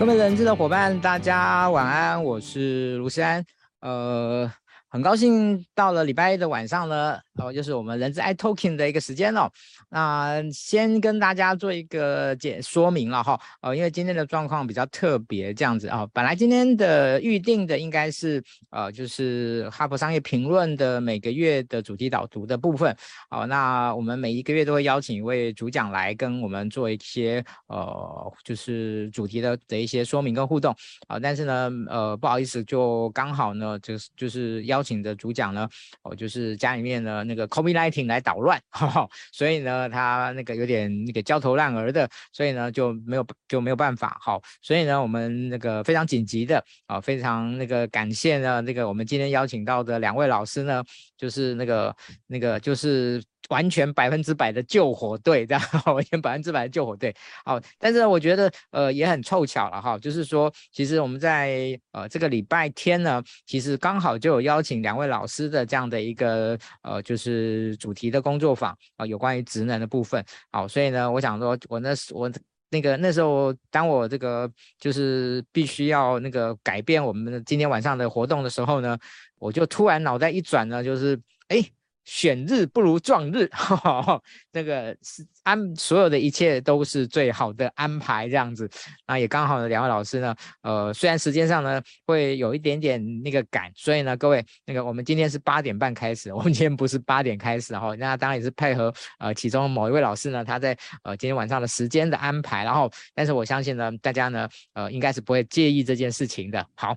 各位人资的伙伴，大家晚安，我是卢锡安，呃。很高兴到了礼拜一的晚上呢，哦，就是我们人资 iTalking 的一个时间哦。那先跟大家做一个解说明了哈，呃，因为今天的状况比较特别，这样子啊，本来今天的预定的应该是呃，就是哈佛商业评论的每个月的主题导读的部分，哦，那我们每一个月都会邀请一位主讲来跟我们做一些呃，就是主题的的一些说明跟互动，啊，但是呢，呃，不好意思，就刚好呢，就是就是。邀请的主讲呢，哦，就是家里面呢那个 COVID-19 来捣乱，哈哈，所以呢他那个有点那个焦头烂额的，所以呢就没有就没有办法，好，所以呢我们那个非常紧急的啊，非常那个感谢呢那个我们今天邀请到的两位老师呢，就是那个那个就是。完全百分之百的救火队，这样 完全百分之百的救火队。好，但是，我觉得呃也很凑巧了哈，就是说，其实我们在呃这个礼拜天呢，其实刚好就有邀请两位老师的这样的一个呃就是主题的工作坊啊、有关于职能的部分。好，所以呢，我想说，我那我那个那时候，当我这个就是必须要那个改变我们今天晚上的活动的时候呢，我就突然脑袋一转呢，就是哎。选日不如撞日，哈哈，那个是安所有的一切都是最好的安排，这样子。那也刚好呢，两位老师呢，呃，虽然时间上呢会有一点点那个赶，所以呢，各位那个我们今天是八点半开始，我们今天不是八点开始哈。那当然也是配合呃其中某一位老师呢，他在呃今天晚上的时间的安排，然后但是我相信呢，大家呢呃应该是不会介意这件事情的。好。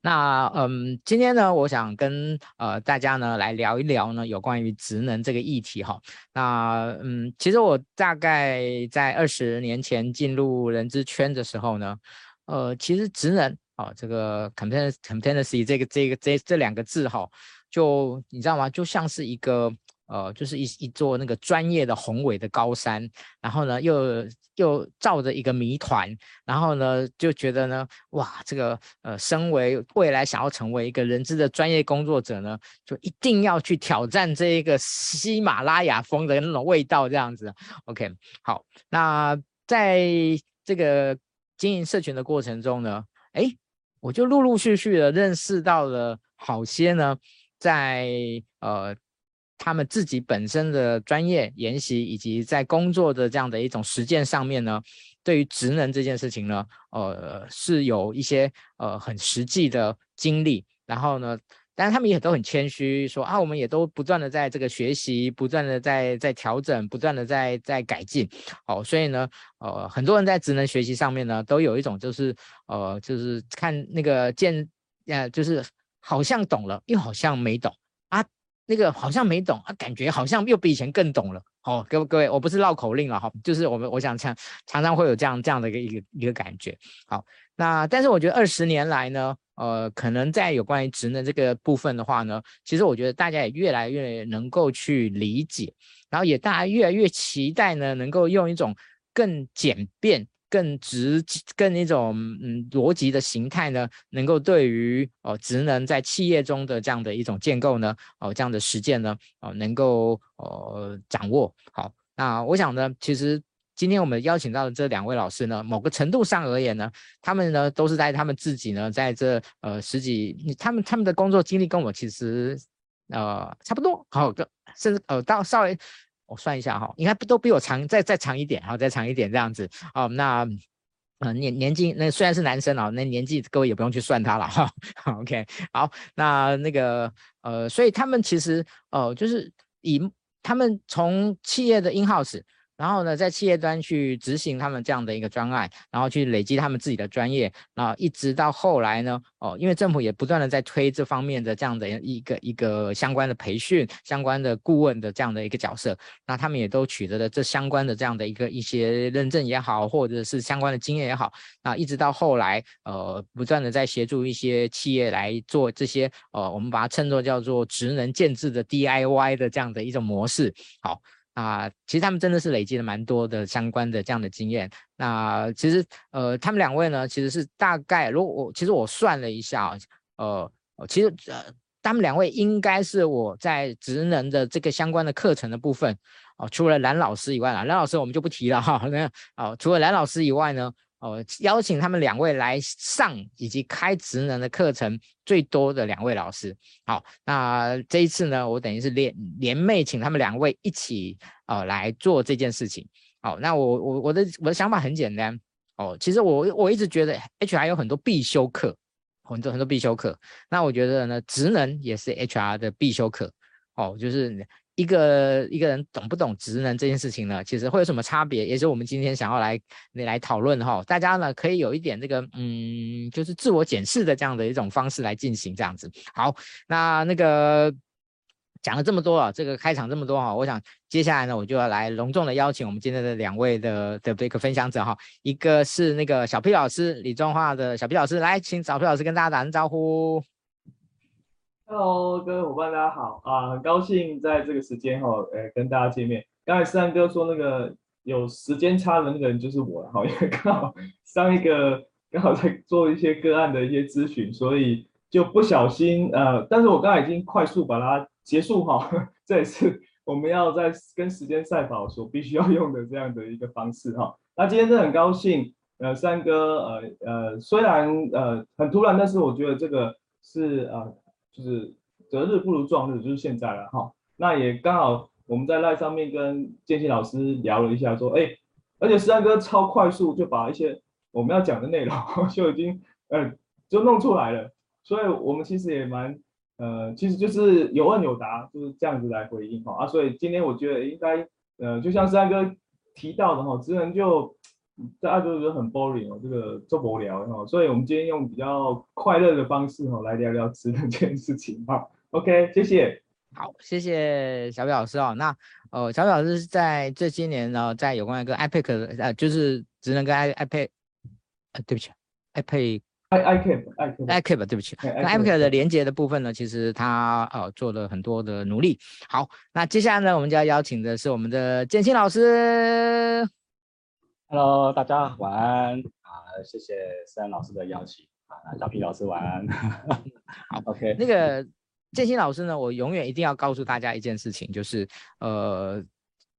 那嗯，今天呢，我想跟呃大家呢来聊一聊呢有关于职能这个议题哈。那嗯，其实我大概在二十年前进入人资圈的时候呢，呃，其实职能啊这个 competency 这个这个这这两个字哈，就你知道吗？就像是一个。呃，就是一一座那个专业的宏伟的高山，然后呢，又又罩着一个谜团，然后呢，就觉得呢，哇，这个呃，身为未来想要成为一个人资的专业工作者呢，就一定要去挑战这一个喜马拉雅峰的那种味道，这样子。OK，好，那在这个经营社群的过程中呢，哎，我就陆陆续续的认识到了好些呢，在呃。他们自己本身的专业研习，以及在工作的这样的一种实践上面呢，对于职能这件事情呢，呃，是有一些呃很实际的经历。然后呢，但是他们也都很谦虚，说啊，我们也都不断的在这个学习，不断的在在调整，不断的在在改进。哦，所以呢，呃，很多人在职能学习上面呢，都有一种就是呃，就是看那个见，呃，就是好像懂了，又好像没懂。那个好像没懂啊，感觉好像又比以前更懂了。哦，各位各位，我不是绕口令了哈，就是我们我想常常常会有这样这样的一个一个一个感觉。好，那但是我觉得二十年来呢，呃，可能在有关于职能这个部分的话呢，其实我觉得大家也越来越能够去理解，然后也大家越来越期待呢，能够用一种更简便。更直、更一种嗯逻辑的形态呢，能够对于哦职能在企业中的这样的一种建构呢，哦这样的实践呢，哦能够呃掌握好。那我想呢，其实今天我们邀请到的这两位老师呢，某个程度上而言呢，他们呢都是在他们自己呢，在这呃十几，他们他们的工作经历跟我其实呃差不多，好，甚至呃到稍微。我算一下哈，应该都比我长，再再长一点，好，再长一点这样子。哦，那嗯年年纪那虽然是男生啊，那年纪各位也不用去算他了哈。OK，好，那那个呃，所以他们其实呃，就是以他们从企业的 in house。然后呢，在企业端去执行他们这样的一个专案，然后去累积他们自己的专业，然后一直到后来呢，哦，因为政府也不断的在推这方面的这样的一个一个相关的培训、相关的顾问的这样的一个角色，那他们也都取得了这相关的这样的一个一些认证也好，或者是相关的经验也好，那一直到后来，呃，不断的在协助一些企业来做这些，呃，我们把它称作叫做职能建制的 DIY 的这样的一种模式，好。啊、其实他们真的是累积了蛮多的相关的这样的经验。那其实，呃，他们两位呢，其实是大概，如果我其实我算了一下，呃，其实呃，他们两位应该是我在职能的这个相关的课程的部分，哦、除了蓝老师以外啦，蓝老师我们就不提了哈。那啊、除了蓝老师以外呢，哦，邀请他们两位来上以及开职能的课程最多的两位老师。好，那这一次呢，我等于是联联袂请他们两位一起哦来做这件事情。好，那我我我的我的想法很简单哦，其实我我一直觉得 HR 有很多必修课，很多很多必修课。那我觉得呢，职能也是 HR 的必修课。哦，就是。一个一个人懂不懂职能这件事情呢？其实会有什么差别？也是我们今天想要来来讨论哈。大家呢可以有一点这个嗯，就是自我检视的这样的一种方式来进行这样子。好，那那个讲了这么多啊，这个开场这么多哈，我想接下来呢，我就要来隆重的邀请我们今天的两位的的这个分享者哈。一个是那个小 P 老师，李中化的小 P 老师，来，请小 P 老师跟大家打声招呼。Hello，各位伙伴，大家好啊！很高兴在这个时间哈，呃，跟大家见面。刚才三哥说那个有时间差的那个人就是我了哈，因为刚好上一个刚好在做一些个案的一些咨询，所以就不小心呃，但是我刚才已经快速把它结束哈，这也是我们要在跟时间赛跑所必须要用的这样的一个方式哈。那今天真的很高兴，呃，三哥呃呃，虽然呃很突然，但是我觉得这个是呃。就是择日不如撞日，就是现在了哈。那也刚好我们在赖上面跟建新老师聊了一下，说，哎，而且思安哥超快速就把一些我们要讲的内容 就已经，呃，就弄出来了。所以我们其实也蛮，呃，其实就是有问有答，就是这样子来回应哈。啊，所以今天我觉得应该，呃，就像思安哥提到的哈，职能就。大家都觉得很 boring 哦，这个做不了哈，所以我们今天用比较快乐的方式哈来聊聊职能这件事情哈。OK，谢谢。好，谢谢小北老师哦。那呃，小北老师在这些年呢，在有关一个 iPad 呃，就是职能跟 IPAC，呃，对不起，iPad iCap，iCap，对不起，跟 iPad 的连接的部分呢，其实他呃做了很多的努力。好，那接下来呢，我们就要邀请的是我们的建新老师。Hello，大家晚安啊！谢谢思安老师的邀请啊，小皮老师晚安。好，OK。那个建新老师呢，我永远一定要告诉大家一件事情，就是呃，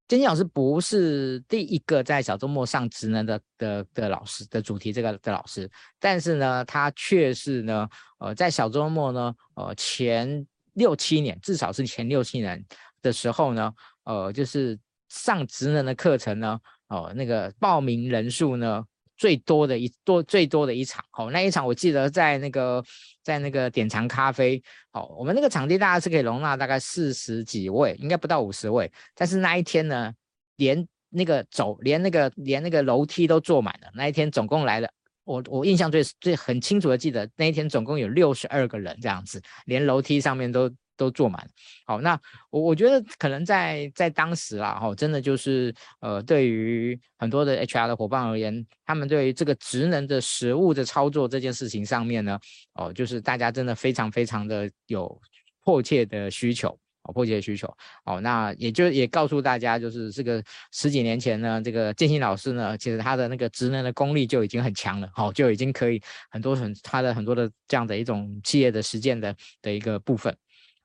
建新老师不是第一个在小周末上职能的的的老师的主题这个的老师，但是呢，他却是呢，呃，在小周末呢，呃，前六七年，至少是前六七年的时候呢，呃，就是上职能的课程呢。哦，那个报名人数呢，最多的一多最多的一场，哦，那一场我记得在那个在那个典藏咖啡，哦，我们那个场地大概是可以容纳大概四十几位，应该不到五十位，但是那一天呢，连那个走连那个连那个楼梯都坐满了，那一天总共来了，我我印象最最很清楚的记得那一天总共有六十二个人这样子，连楼梯上面都。都坐满，好，那我我觉得可能在在当时啦，哈，真的就是呃，对于很多的 HR 的伙伴而言，他们对于这个职能的实务的操作这件事情上面呢，哦，就是大家真的非常非常的有迫切的需求，哦，迫切需求，哦，那也就也告诉大家，就是这个十几年前呢，这个建新老师呢，其实他的那个职能的功力就已经很强了，好，就已经可以很多很他的很多的这样的一种企业的实践的的一个部分。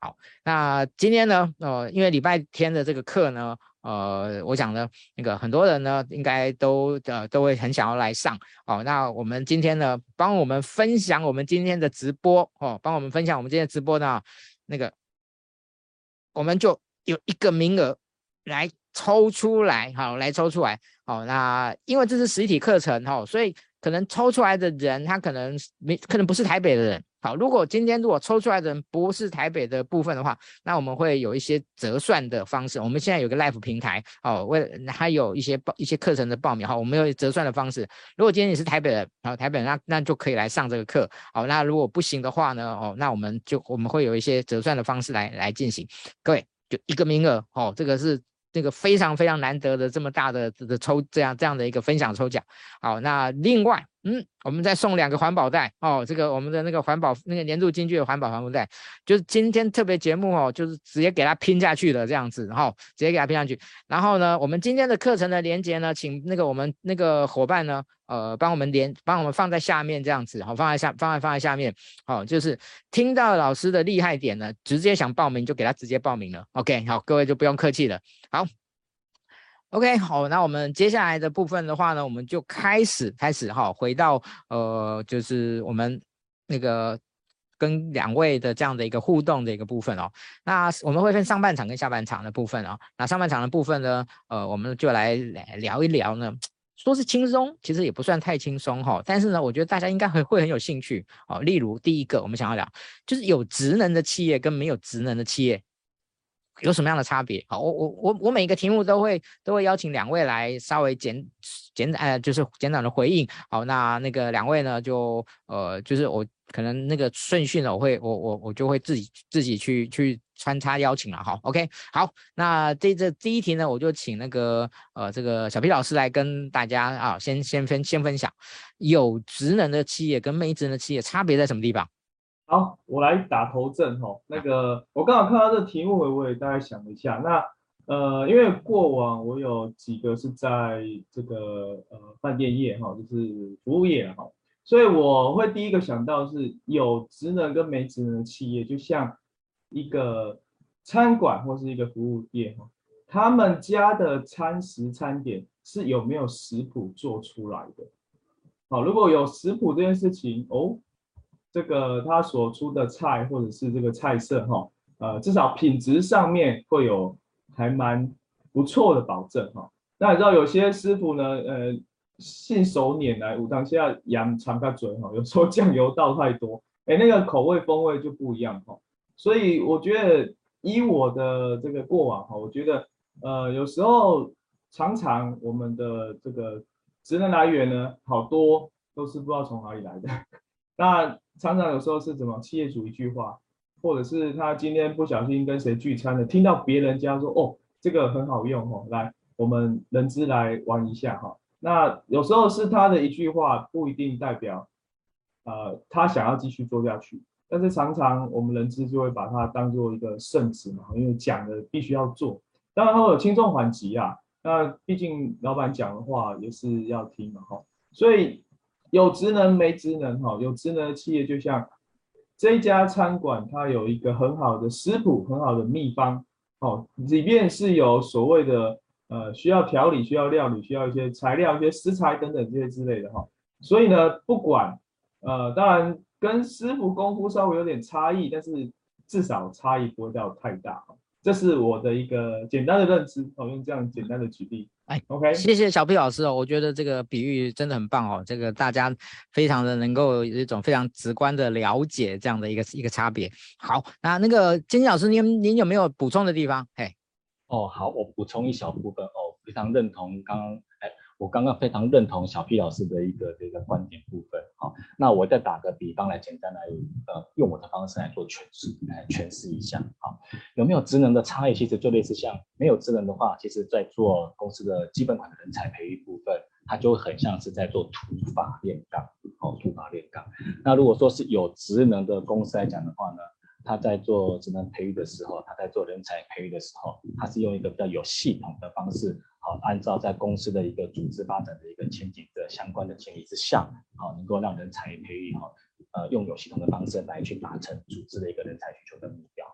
好，那今天呢，呃，因为礼拜天的这个课呢，呃，我想呢，那个很多人呢，应该都呃都会很想要来上。哦，那我们今天呢，帮我们分享我们今天的直播哦，帮我们分享我们今天直播呢，那个我们就有一个名额来抽出来，好，来抽出来。好，那因为这是实体课程哈，哦，所以可能抽出来的人他可能没可能不是台北的人。好，如果今天如果抽出来的人不是台北的部分的话，那我们会有一些折算的方式。我们现在有个 Live 平台，哦，为还有一些报一些课程的报名，好，我们有折算的方式。如果今天你是台北人，好，台北人那那就可以来上这个课。好，那如果不行的话呢，哦，那我们就我们会有一些折算的方式来来进行。各位，就一个名额，哦，这个是。这个非常非常难得的这么大的的抽这样这样的一个分享抽奖，好，那另外，嗯，我们再送两个环保袋哦，这个我们的那个环保那个年度金句的环保环保袋，就是今天特别节目哦，就是直接给它拼下去的这样子，然后直接给它拼上去，然后呢，我们今天的课程的连接呢，请那个我们那个伙伴呢。呃，帮我们连，帮我们放在下面这样子，好，放在下，放在放在下面，好，就是听到老师的厉害点呢，直接想报名就给他直接报名了，OK，好，各位就不用客气了，好，OK，好，那我们接下来的部分的话呢，我们就开始开始哈，回到呃，就是我们那个跟两位的这样的一个互动的一个部分哦。那我们会分上半场跟下半场的部分哦。那上半场的部分呢，呃，我们就来聊一聊呢，说是轻松，其实也不算太轻松哈。但是呢，我觉得大家应该会会很有兴趣哦。例如第一个，我们想要聊就是有职能的企业跟没有职能的企业。有什么样的差别？好，我我我我每个题目都会都会邀请两位来稍微简简呃，就是简短的回应。好，那那个两位呢，就呃，就是我可能那个顺序呢，我会我我我就会自己自己去去穿插邀请了。好，OK，好，那这这第一题呢，我就请那个呃这个小 P 老师来跟大家啊，先先分先分享有职能的企业跟没职能的企业差别在什么地方？好，我来打头阵哈。那个，我刚好看到这个题目，我也大概想了一下。那呃，因为过往我有几个是在这个呃饭店业哈，就是服务业哈，所以我会第一个想到是有职能跟没职能的企业，就像一个餐馆或是一个服务业哈，他们家的餐食餐点是有没有食谱做出来的？好，如果有食谱这件事情哦。这个他所出的菜或者是这个菜色哈，呃，至少品质上面会有还蛮不错的保证哈。那你知道有些师傅呢，呃，信手拈来，五当下羊尝个嘴哈，有时候酱油倒太多，哎，那个口味风味就不一样哈。所以我觉得以我的这个过往哈，我觉得呃，有时候常常我们的这个职能来源呢，好多都是不知道从哪里来的。那常常有时候是什么企业主一句话，或者是他今天不小心跟谁聚餐了，听到别人家说哦，这个很好用哦，来我们人资来玩一下哈。那有时候是他的一句话不一定代表，呃，他想要继续做下去，但是常常我们人资就会把它当做一个圣旨嘛，因为讲的必须要做，当然会有轻重缓急啊。那毕竟老板讲的话也是要听的哈，所以。有职能没职能哈，有职能的企业就像这家餐馆，它有一个很好的食谱，很好的秘方，哦，里面是有所谓的呃需要调理、需要料理、需要一些材料、一些食材等等这些之类的哈。所以呢，不管呃，当然跟师傅功夫稍微有点差异，但是至少差异不会到太大。这是我的一个简单的认知，我用这样简单的举例。哎，OK，谢谢小 P 老师哦，我觉得这个比喻真的很棒哦，这个大家非常的能够有一种非常直观的了解这样的一个一个差别。好，那那个金金老师，您您有没有补充的地方？嘿，哦，好，我补充一小部分哦，非常认同刚刚哎。我刚刚非常认同小 P 老师的一个这个观点部分，好，那我再打个比方来简单来呃用我的方式来做诠释，来诠释一下，好，有没有职能的差异？其实就类似像没有职能的话，其实在做公司的基本款的人才培育部分，它就很像是在做土法炼钢，哦，土法炼钢。那如果说是有职能的公司来讲的话呢，他在做职能培育的时候，他在做人才培育的时候，他是用一个比较有系统的方式。好，按照在公司的一个组织发展的一个前景的相关的前提之下，好，能够让人才培育哈，呃，用有系统的方式来去达成组织的一个人才需求的目标。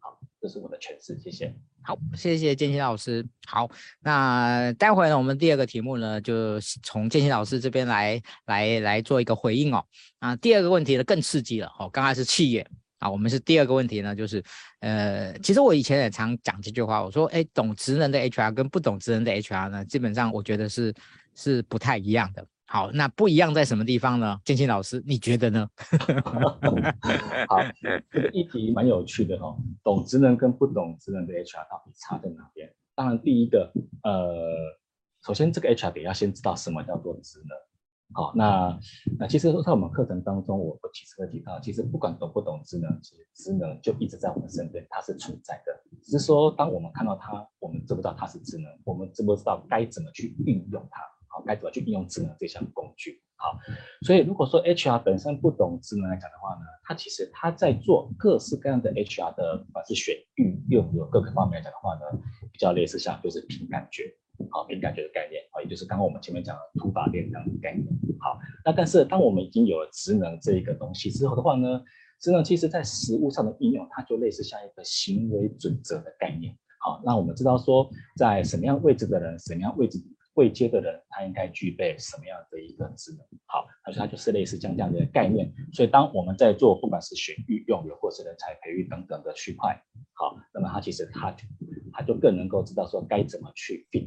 好，这是我的诠释，谢谢。好，谢谢建新老师。好，那待会呢，我们第二个题目呢，就从建新老师这边来来来做一个回应哦。啊，第二个问题呢更刺激了哦，刚才是企业。啊，我们是第二个问题呢，就是，呃，其实我以前也常讲这句话，我说，哎，懂职能的 HR 跟不懂职能的 HR 呢，基本上我觉得是是不太一样的。好，那不一样在什么地方呢？建新老师，你觉得呢？好，这个议题蛮有趣的哦。懂职能跟不懂职能的 HR 到底差在哪边？当然，第一个，呃，首先这个 HR 得要先知道什么叫做职能。好，那那其实在我们课程当中，我我其实会提到，其实不管懂不懂智能，其实智能就一直在我们身边，它是存在的。只是说，当我们看到它，我们知不知道它是智能，我们知不知道该怎么去运用它？好，该怎么去运用智能这项工具？好，所以如果说 HR 本身不懂智能来讲的话呢，它其实它在做各式各样的 HR 的，不管是选运用有各个方面来讲的话呢，比较类似像就是凭感觉。好，凭感觉的概念，啊，也就是刚刚我们前面讲的土法炼钢的概念。好，那但是当我们已经有了职能这一个东西之后的话呢，职能其实在实务上的应用，它就类似像一个行为准则的概念。好，那我们知道说，在什么样位置的人，什么样位置位阶的人，他应该具备什么样的一个职能？好，而且它就是类似这样这样的概念。所以当我们在做不管是选育用人或是人才培育等等的区块，好，那么他其实他他就更能够知道说该怎么去 fit。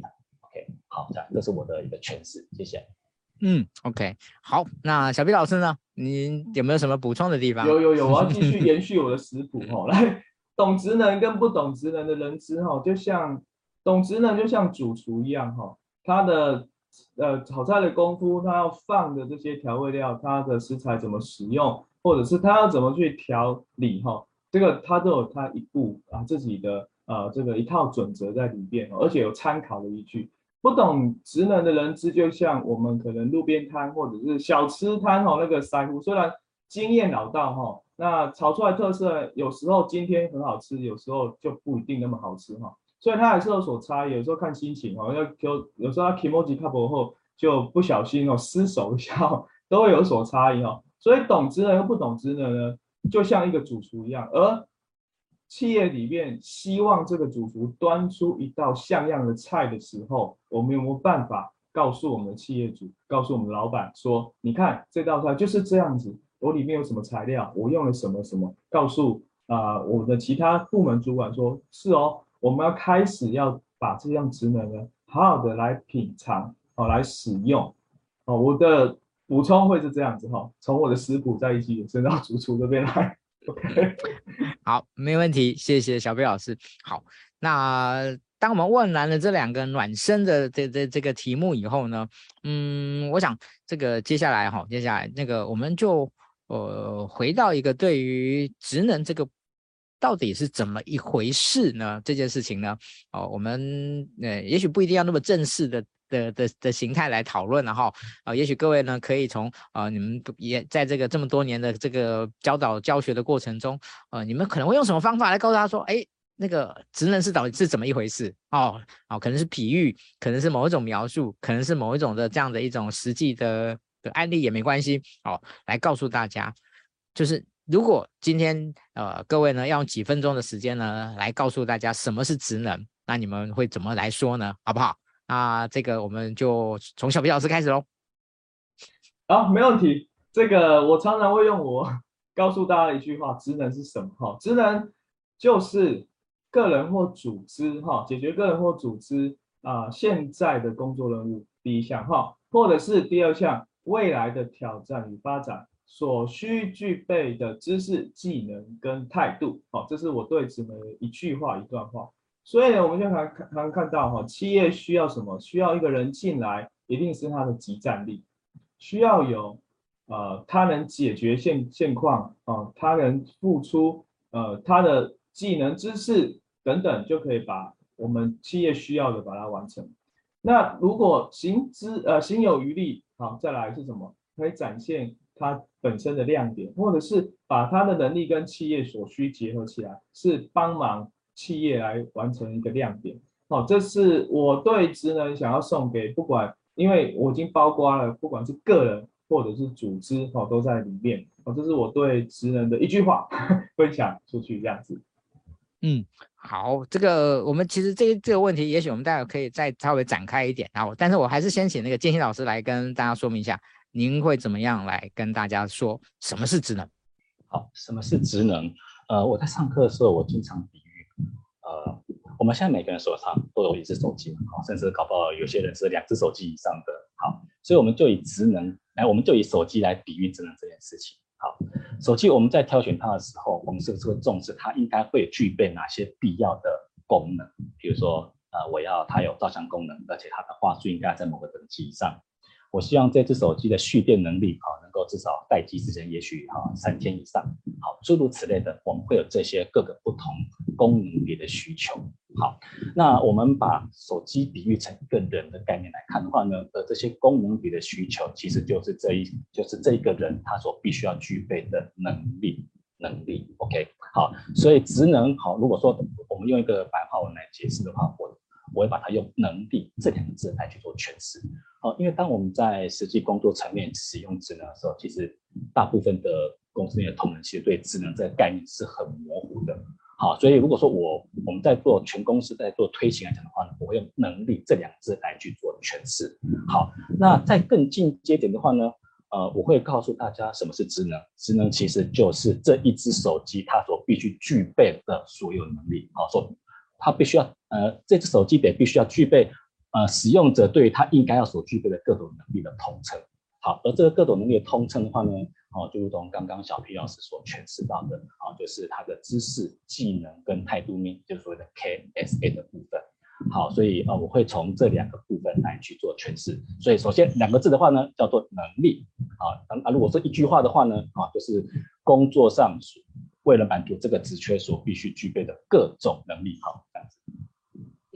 OK，好，这样这是我的一个诠释，谢谢。嗯，OK，好，那小毕老师呢？你有没有什么补充的地方？有有有，我要继续 延续我的食谱哈，来。懂职能跟不懂职能的人资哈，就像懂职能就像主厨一样哈，他的呃炒菜的功夫，他要放的这些调味料，他的食材怎么使用，或者是他要怎么去调理哈，这个他都有他一步啊自己的呃这个一套准则在里边，而且有参考的依据。不懂职能的人资，就像我们可能路边摊或者是小吃摊哈，那个师傅虽然经验老道哈。那炒出来特色，有时候今天很好吃，有时候就不一定那么好吃哈，所以它还是有所差异，有时候看心情哈，要有有时候它 kimochi 卡薄后就不小心哦失手一下，都会有所差异哈。所以懂职能和不懂职能呢，就像一个主厨一样，而企业里面希望这个主厨端出一道像样的菜的时候，我们有没有办法告诉我们的企业主，告诉我们老板说，你看这道菜就是这样子。我里面有什么材料？我用了什么什么？告诉啊、呃，我的其他部门主管说，是哦，我们要开始要把这样职能呢，好好的来品尝，好、哦、来使用。哦，我的补充会是这样子哈，从我的食谱再一起延伸到主厨这边来。OK，好，没问题，谢谢小 B 老师。好，那当我们问完了这两个暖身的这这这个题目以后呢，嗯，我想这个接下来哈，接下来那个我们就。呃，回到一个对于职能这个到底是怎么一回事呢？这件事情呢，哦，我们呃，也许不一定要那么正式的的的的形态来讨论了哈。啊，也许各位呢可以从啊，你们也在这个这么多年的这个教导教学的过程中，呃，你们可能会用什么方法来告诉他说，哎，那个职能是到底是怎么一回事？哦，哦，可能是比喻，可能是某一种描述，可能是某一种的这样的一种实际的。的案例也没关系，哦，来告诉大家，就是如果今天呃各位呢要用几分钟的时间呢来告诉大家什么是职能，那你们会怎么来说呢？好不好？那这个我们就从小皮老师开始喽。好，没问题。这个我常常会用我 告诉大家一句话：职能是什么？哈，职能就是个人或组织哈，解决个人或组织啊、现在的工作任务第一项哈，或者是第二项。未来的挑战与发展所需具备的知识、技能跟态度，好，这是我对职能的一句话一段话。所以呢，我们就常常看，看到哈，企业需要什么？需要一个人进来，一定是他的即战力，需要有呃，他能解决现现况啊、他能付出呃他的技能、知识等等，就可以把我们企业需要的把它完成。那如果行之呃行有余力。好，再来是什么？可以展现它本身的亮点，或者是把它的能力跟企业所需结合起来，是帮忙企业来完成一个亮点。好，这是我对职能想要送给不管，因为我已经包括了，不管是个人或者是组织，哦，都在里面。哦，这是我对职能的一句话 分享出去，这样子。嗯。好，这个我们其实这这个问题，也许我们待会可以再稍微展开一点。然后，但是我还是先请那个建新老师来跟大家说明一下，您会怎么样来跟大家说什么是职能？好，什么是职能？呃，我在上课的时候，我经常比喻，呃，我们现在每个人手上都有一只手机，好，甚至搞不好有些人是两只手机以上的。好，所以我们就以职能来，我们就以手机来比喻职能这件事情。好，手机我们在挑选它的时候，我们是不是会重视它应该会具备哪些必要的功能？比如说，呃，我要它有照相功能，而且它的画质应该在某个等级以上。我希望这只手机的蓄电能力啊，能够至少待机时间，也许啊三天以上。好，诸如此类的，我们会有这些各个不同功能里的需求。好，那我们把手机比喻成一个人的概念来看的话呢，呃，这些功能里的需求，其实就是这一就是这一个人他所必须要具备的能力能力。OK，好，所以职能好，如果说我们用一个白话文来解释的话，我。我会把它用“能力”这两个字来去做诠释。好，因为当我们在实际工作层面使用职能的时候，其实大部分的公司内的同仁其实对职能这个概念是很模糊的。好，所以如果说我我们在做全公司在做推行来讲的话呢，我会用能力这两个字来去做诠释。好，那在更进阶点的话呢，呃，我会告诉大家什么是职能。职能其实就是这一只手机它所必须具备的所有能力。好，说它必须要呃，这只手机得必须要具备呃，使用者对它应该要所具备的各种能力的统称。好，而这个各种能力的通称的话呢，哦，就如同刚刚小 P 老师所诠释到的，啊，就是他的知识、技能跟态度面，就是所谓的 KSA 的部分。好，所以呃，我会从这两个部分来去做诠释。所以首先两个字的话呢，叫做能力。啊，啊，如果说一句话的话呢，啊，就是工作上为了满足这个职缺所必须具备的各种能力。好，这样子。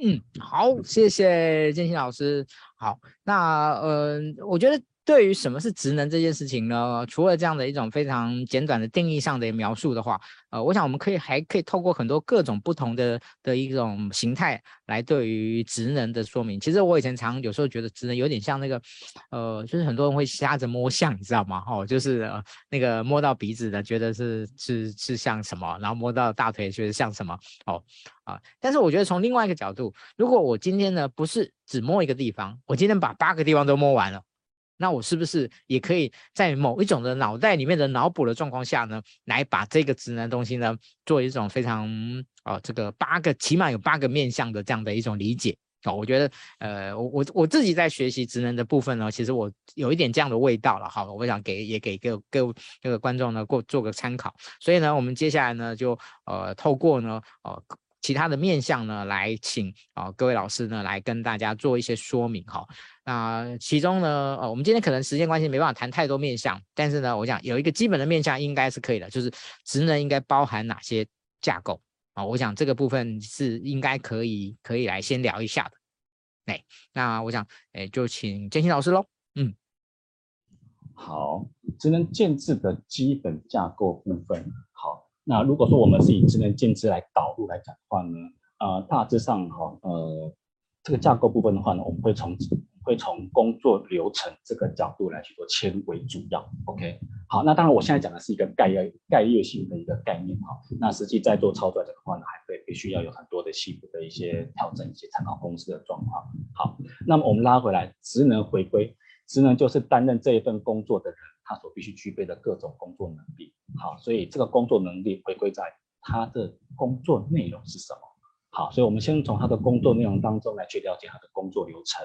嗯，好，谢谢建新老师。好，那呃，我觉得。对于什么是职能这件事情呢？除了这样的一种非常简短的定义上的描述的话，呃，我想我们可以还可以透过很多各种不同的的一种形态来对于职能的说明。其实我以前常有时候觉得职能有点像那个，呃，就是很多人会瞎子摸象，你知道吗？哦，就是、呃、那个摸到鼻子的觉得是是是像什么，然后摸到大腿觉得像什么，哦啊。但是我觉得从另外一个角度，如果我今天呢不是只摸一个地方，我今天把八个地方都摸完了。那我是不是也可以在某一种的脑袋里面的脑补的状况下呢，来把这个职能东西呢，做一种非常哦，这个八个起码有八个面向的这样的一种理解哦。我觉得呃，我我我自己在学习职能的部分呢，其实我有一点这样的味道了。好，我想给也给各各各个观众呢过做个参考。所以呢，我们接下来呢就呃透过呢呃。其他的面向呢，来请啊、各位老师呢来跟大家做一些说明哈。那其中呢，呃，我们今天可能时间关系没办法谈太多面向，但是呢，我想有一个基本的面向应该是可以的，就是职能应该包含哪些架构啊？我想这个部分是应该可以可以来先聊一下的。哎，那我想哎，就请建新老师喽。嗯，好，职能建制的基本架构部分，那如果说我们是以职能建制来导入来讲的话呢，呃，大致上哈，呃，这个架构部分的话呢，我们会从会从工作流程这个角度来去做切入为主要。OK，好，那当然我现在讲的是一个概要概略性的一个概念哈，那实际在做操作的话呢，还会必须要有很多的细部的一些调整，一些参考公司的状况。好，那么我们拉回来，职能回归，职能就是担任这一份工作的人。他所必须具备的各种工作能力，好，所以这个工作能力回归在他的工作内容是什么？好，所以我们先从他的工作内容当中来去了解他的工作流程，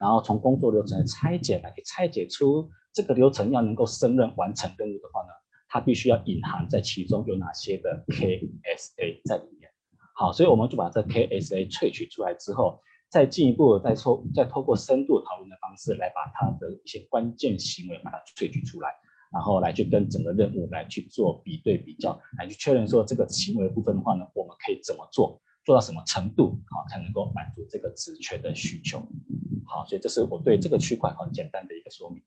然后从工作流程的拆解来去拆解出这个流程要能够胜任完成任务的话呢，他必须要隐含在其中有哪些的 KSA 在里面。好，所以我们就把这 KSA 萃取出来之后。再进一步的再抽，再透过深度讨论的方式来把它的一些关键行为把它萃取出来，然后来去跟整个任务来去做比对比较，来去确认说这个行为部分的话呢，我们可以怎么做，做到什么程度，好才能够满足这个职权的需求。好，所以这是我对这个区块很简单的一个说明。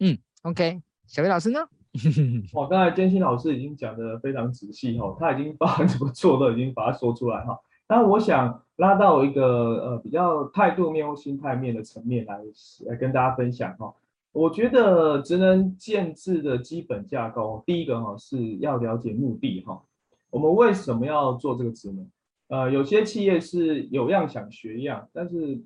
嗯，OK，小薇老师呢？哇，刚才建新老师已经讲得非常仔细哈，他已经把 怎么做都已经把它说出来哈。那我想拉到一个呃比较态度面或心态面的层面来来跟大家分享哈。我觉得职能建制的基本架构，第一个哈是要了解目的哈。我们为什么要做这个职能？呃，有些企业是有样想学样，但是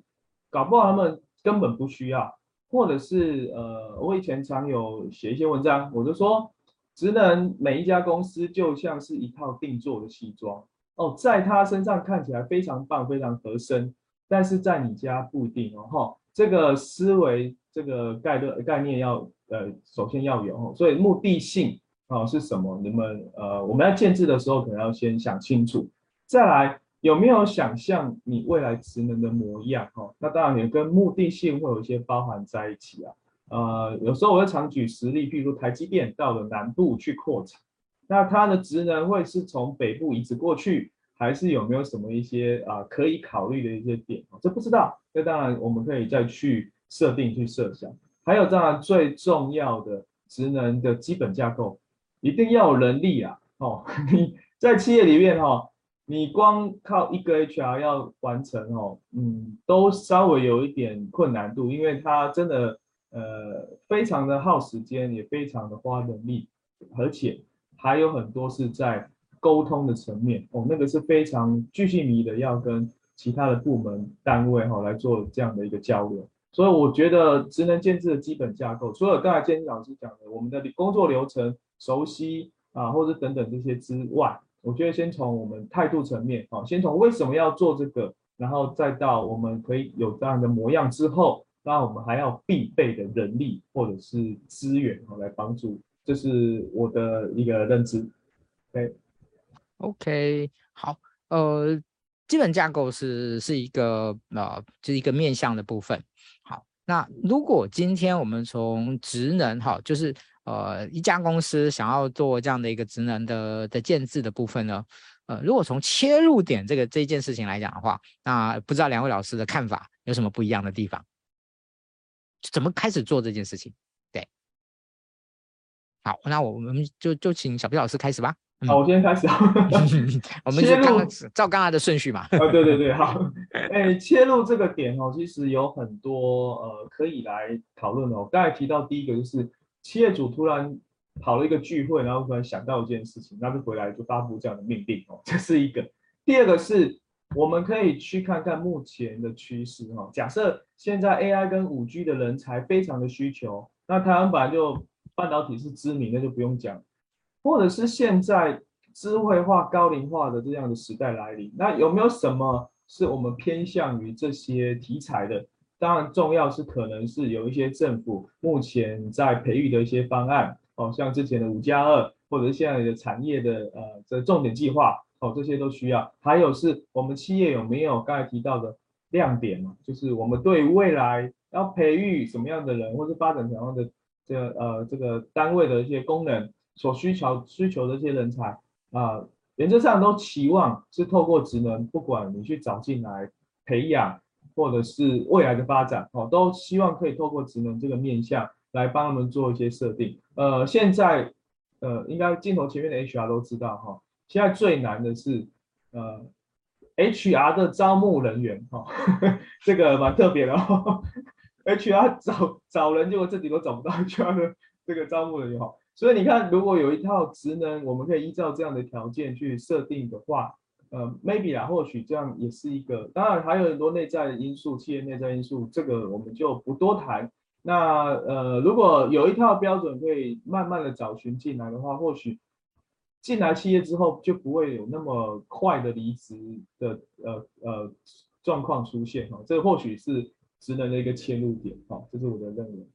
搞不好他们根本不需要，或者是呃，我以前常有写一些文章，我就说职能每一家公司就像是一套定做的西装。哦，在他身上看起来非常棒，非常合身，但是在你家不一定哦。哈，这个思维，这个概论概念要呃，首先要有。所以目的性啊是什么？你们呃，我们要建制的时候，可能要先想清楚。再来，有没有想象你未来职能的模样？哈，那当然也跟目的性会有一些包含在一起啊。呃，有时候我会常举实例，譬如台积电到了南部去扩产。那它的职能会是从北部移植过去，还是有没有什么一些啊可以考虑的一些点？这不知道，这当然我们可以再去设定去设想。还有当然最重要的职能的基本架构，一定要有人力啊！哦，你在企业里面哈，你光靠一个 HR 要完成哦，嗯，都稍微有一点困难度，因为它真的呃非常的耗时间，也非常的花人力，而且。还有很多是在沟通的层面哦，那个是非常巨细靡的，要跟其他的部门单位哈、哦、来做这样的一个交流。所以我觉得职能建制的基本架构，除了刚才建新老师讲的我们的工作流程熟悉啊，或者等等这些之外，我觉得先从我们态度层面啊，先从为什么要做这个，然后再到我们可以有这样的模样之后，那我们还要必备的人力或者是资源啊来帮助，这是我的一个认知。OK，OK，好，呃，基本架构是是一个呃，就是一个面向的部分。好那如果今天我们从职能哈，就是呃一家公司想要做这样的一个职能的的建制的部分呢，呃，如果从切入点这个这件事情来讲的话，那不知道两位老师的看法有什么不一样的地方？怎么开始做这件事情？对，好，那我们就就请小 B 老师开始吧。好，我先开始。我们就刚刚照刚才的顺序嘛。啊，对对对，好。哎，切入这个点哦，其实有很多呃可以来讨论哦。刚才提到第一个就是企业主突然跑了一个聚会，然后突然想到一件事情，那就回来就发布这样的命令哦，这是一个。第二个是我们可以去看看目前的趋势哈。假设现在 AI 跟 5G 的人才非常的需求，那台湾本来就半导体是知名，那就不用讲。或者是现在智慧化、高龄化的这样的时代来临，那有没有什么是我们偏向于这些题材的？当然，重要是可能是有一些政府目前在培育的一些方案，哦，像之前的五加二，或者是现在的产业的呃这重点计划，哦，这些都需要。还有是我们企业有没有刚才提到的亮点嘛？就是我们对未来要培育什么样的人，或是发展什么样的这个呃这个单位的一些功能。所需求需求的一些人才啊、原则上都期望是透过职能，不管你去找进来培养，或者是未来的发展哦，都希望可以透过职能这个面向来帮他们做一些设定。呃，现在呃，应该镜头前面的 HR 都知道哈、现在最难的是呃 HR 的招募人员哈、这个蛮特别的哦，HR 找找人结果自己都找不到 HR 的这个招募人员哈。所以你看，如果有一套职能，我们可以依照这样的条件去设定的话，呃，maybe 啊，或许这样也是一个。当然还有很多内在的因素，企业内在因素，这个我们就不多谈。那呃，如果有一套标准可以慢慢的找寻进来的话，或许进来企业之后就不会有那么快的离职的呃呃状况出现哈。这或许是职能的一个切入点啊，这是我的认为。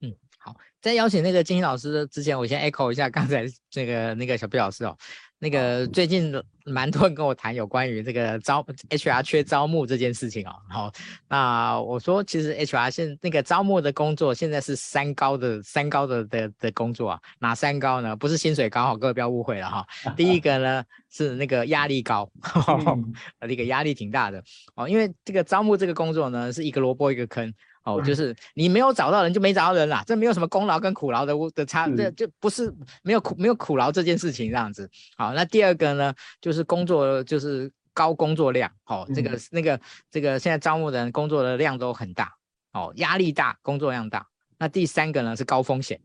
嗯，好，在邀请那个金星老师之前，我先 echo 一下刚才这个那个小毕老师哦。那个最近蛮多人跟我谈有关于这个招 HR 缺招募这件事情哦，好，那我说其实 HR 现那个招募的工作现在是三高的三高的的的工作啊，哪三高呢？不是薪水高哈，各位不要误会了哈。第一个呢是那个压力高，那个压力挺大的哦，因为这个招募这个工作呢是一个萝卜一个坑。哦，就是你没有找到人就没找到人啦，这没有什么功劳跟苦劳的的差，这就不是没有苦没有苦劳这件事情这样子。好，那第二个呢，就是工作就是高工作量，哦，这个那个这个现在招募的人工作的量都很大，哦，压力大，工作量大。那第三个呢是高风险，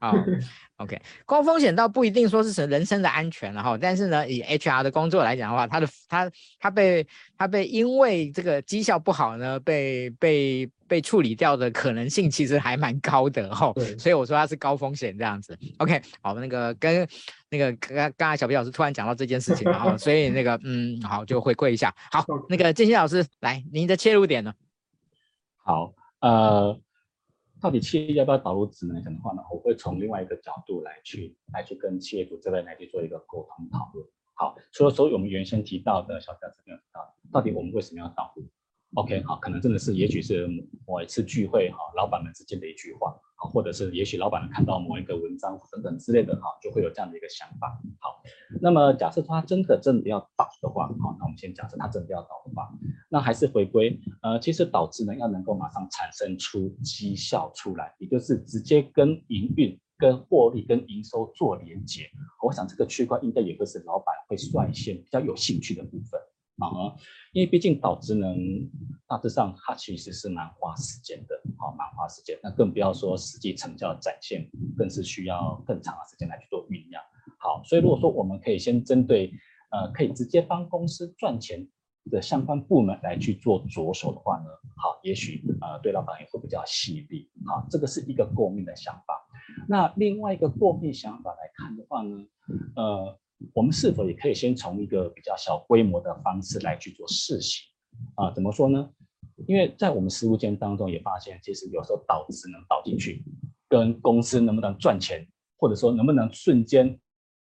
好，OK，高风险倒不一定说是人身的安全了哈，但是呢，以 HR 的工作来讲的话，他的他他被他被因为这个绩效不好呢，被被被处理掉的可能性其实还蛮高的哈，所以我说他是高风险这样子，OK，好，那个跟。那个刚刚才小皮老师突然讲到这件事情，然后所以那个嗯好就回馈一下。好，那个建新老师来，您的切入点呢？好，呃，到底企业要不要导入职能的话呢？我会从另外一个角度来去来去跟企业主这边来去做一个沟通讨论。好，除了所以我们原先提到的小没有提到，到底我们为什么要导入？OK，好，可能真的是，也许是某一次聚会哈，老板们之间的一句话，好，或者是也许老板们看到某一个文章等等之类的哈，就会有这样的一个想法。好，那么假设他真的真的要导的话，好，那我们先假设他真的要导的话，那还是回归，呃，其实导致呢要能够马上产生出绩效出来，也就是直接跟营运、跟获利、跟营收做连接。我想这个区块应该也会是老板会率先比较有兴趣的部分。啊，因为毕竟导职能大致上它其实是蛮花时间的好，蛮花时间。那更不要说实际成效展现，更是需要更长的时间来去做酝酿。好，所以如果说我们可以先针对呃可以直接帮公司赚钱的相关部门来去做着手的话呢，好，也许呃对老板也会比较吸引力。好，这个是一个过命的想法。那另外一个过命想法来看的话呢，呃，我们是否也可以先从一个比较小规模的方式来去做试行啊？怎么说呢？因为在我们实务间当中也发现，其实有时候导只能导进去，跟公司能不能赚钱，或者说能不能瞬间，